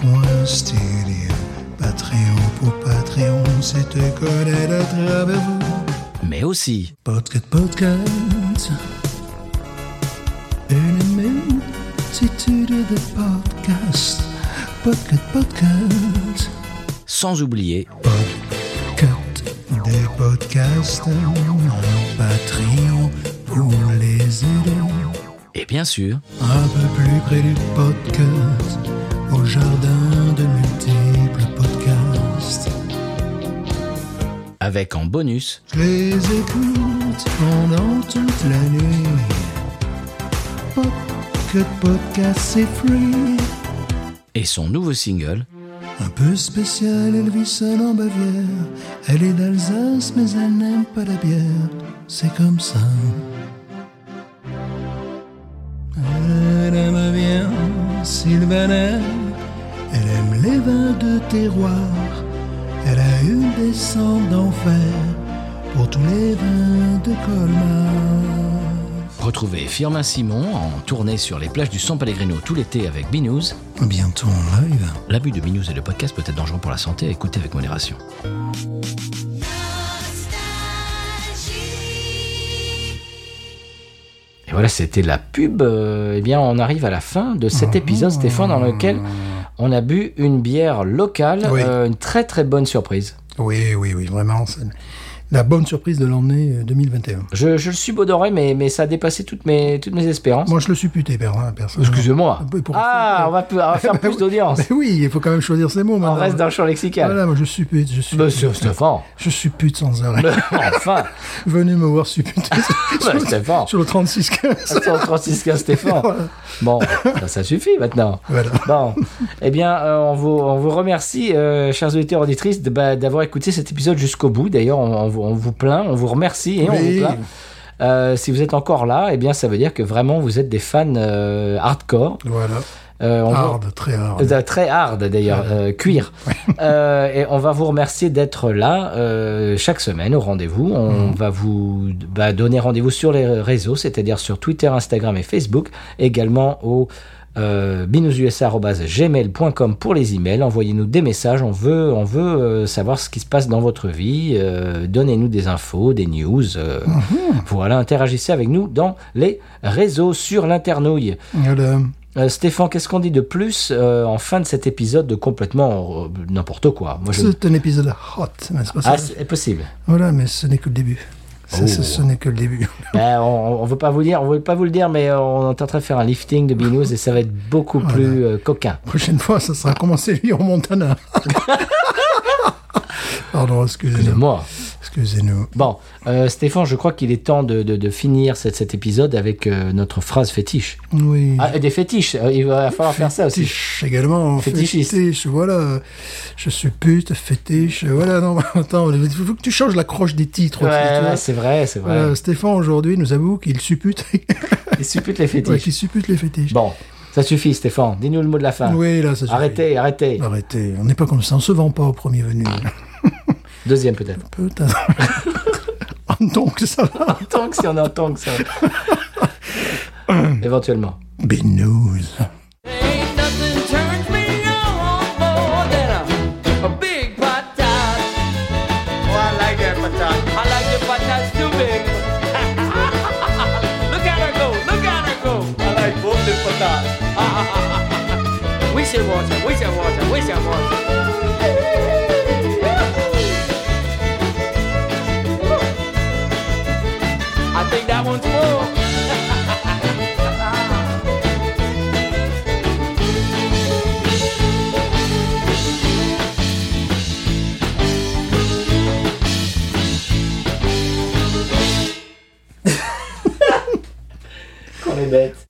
point studio. Patreon pour Patreon, c'est te connaître à travers vous. Mais aussi Podcast, podcast. Une multitude de podcasts. Podcast, podcast. sans oublier Podcast, des podcasts. Patreon pour les aider. et bien sûr Un peu plus près du podcast. Au jardin de multiples podcasts. avec en bonus Je les écoute pendant toute la nuit. Pocket Podcast, c'est free. et son nouveau single Un peu spécial, elle vit seule en Bavière. Elle est d'Alsace, mais elle n'aime pas la bière. C'est comme ça. Elle aime bien Sylvaner. Elle aime les vins de terroir. Elle a une descente d'enfer pour tous les vins de Colmar. Retrouvez Firmin Simon en tournée sur les plages du San Pellegrino tout l'été avec Binous. Bientôt en live. L'abus de Binous et de podcast peut être dangereux pour la santé, écoutez avec modération. Et voilà, c'était la pub. Euh, eh bien, on arrive à la fin de cet épisode, Stéphane, dans lequel on a bu une bière locale, Oui. euh, une très très bonne surprise. Oui, oui, oui, vraiment. La bonne surprise de l'année euh, 2021. Je, je le subodoré, mais, mais ça a dépassé toutes mes, toutes mes espérances. Moi, je le suis puté, per- hein, personnellement. Excusez-moi. Ah, Ah, on va, on va faire plus d'audience. Oui, il faut quand même choisir ses mots. On maintenant. reste dans le champ lexical. Voilà, moi, je suis pute. Je suis Monsieur Stéphane. Je suis pute sans arrêt. enfin, Venez me voir supputer bah, Stéphane. sur le 36-15. Attends, 36 15 Stéphane. Bon, ça, ça suffit maintenant. Voilà. Bon, eh bien, euh, on, vous, on vous remercie, euh, chers auditeurs auditrices, bah, d'avoir écouté cet épisode jusqu'au bout. D'ailleurs, on, on vous- on vous plaint, on vous remercie et on vous plaint. Euh, si vous êtes encore là, eh bien, ça veut dire que vraiment vous êtes des fans euh, hardcore. Voilà. Euh, on Hard, très hard. Très hard d'ailleurs, euh, cuir. Et on va vous remercier d'être là chaque semaine au rendez-vous. On va vous bah, donner rendez-vous sur les réseaux, c'est-à-dire sur Twitter, Instagram et Facebook, également au euh, binoususa@gmail.com pour les emails. Envoyez-nous des messages. On veut, on veut euh, savoir ce qui se passe dans votre vie. Euh, Donnez-nous des infos, des news. euh, Voilà, interagissez avec nous dans les réseaux sur l'internouille. Voilà. Euh, Stéphane, qu'est-ce qu'on dit de plus euh, en fin de cet épisode de complètement euh, n'importe quoi? Je... C'est un épisode hot, n'est-ce pas Ah, ça c'est possible. Voilà, mais ce n'est que le début. Ça, Oh. ce n'est que le début. Ben, on, on veut pas vous dire, on veut pas vous le dire, mais on est en train de faire un lifting de Binous et ça va être beaucoup plus euh, coquin. prochaine fois, ça sera commencé lui en Montana. Pardon. Excusez-moi. Excusez-nous. Bon, euh, Stéphane, je crois qu'il est temps de, de- de finir cet, cet épisode avec euh, notre phrase fétiche. Oui. Ah, des fétiches, euh, il va falloir faire ça aussi. Également. Fétichiste. Fétiche, voilà. Je suis pute, fétiche. Voilà, non, attends, il faut que tu changes l'accroche des titres. Ouais, aussi, ouais, c'est vrai, c'est vrai. Stéphane, aujourd'hui, nous avoue qu'il suppute, Il suppute les ouais, fétiches. qu'il suppute les fétiches. Bon, ça suffit, Stéphane. Dis-nous le mot de la fin. Oui, là, ça suffit. Arrêtez, arrêtez. Arrêtez. On n'est pas comme ça. On se vend pas au premier venu. Deuxième peut-être. Peut-être. Donc, ça va. Tant que si on entend que ça. Éventuellement. Big news. Ain't nothing turns me on more than a, a big patat. Oh, that one's est bête.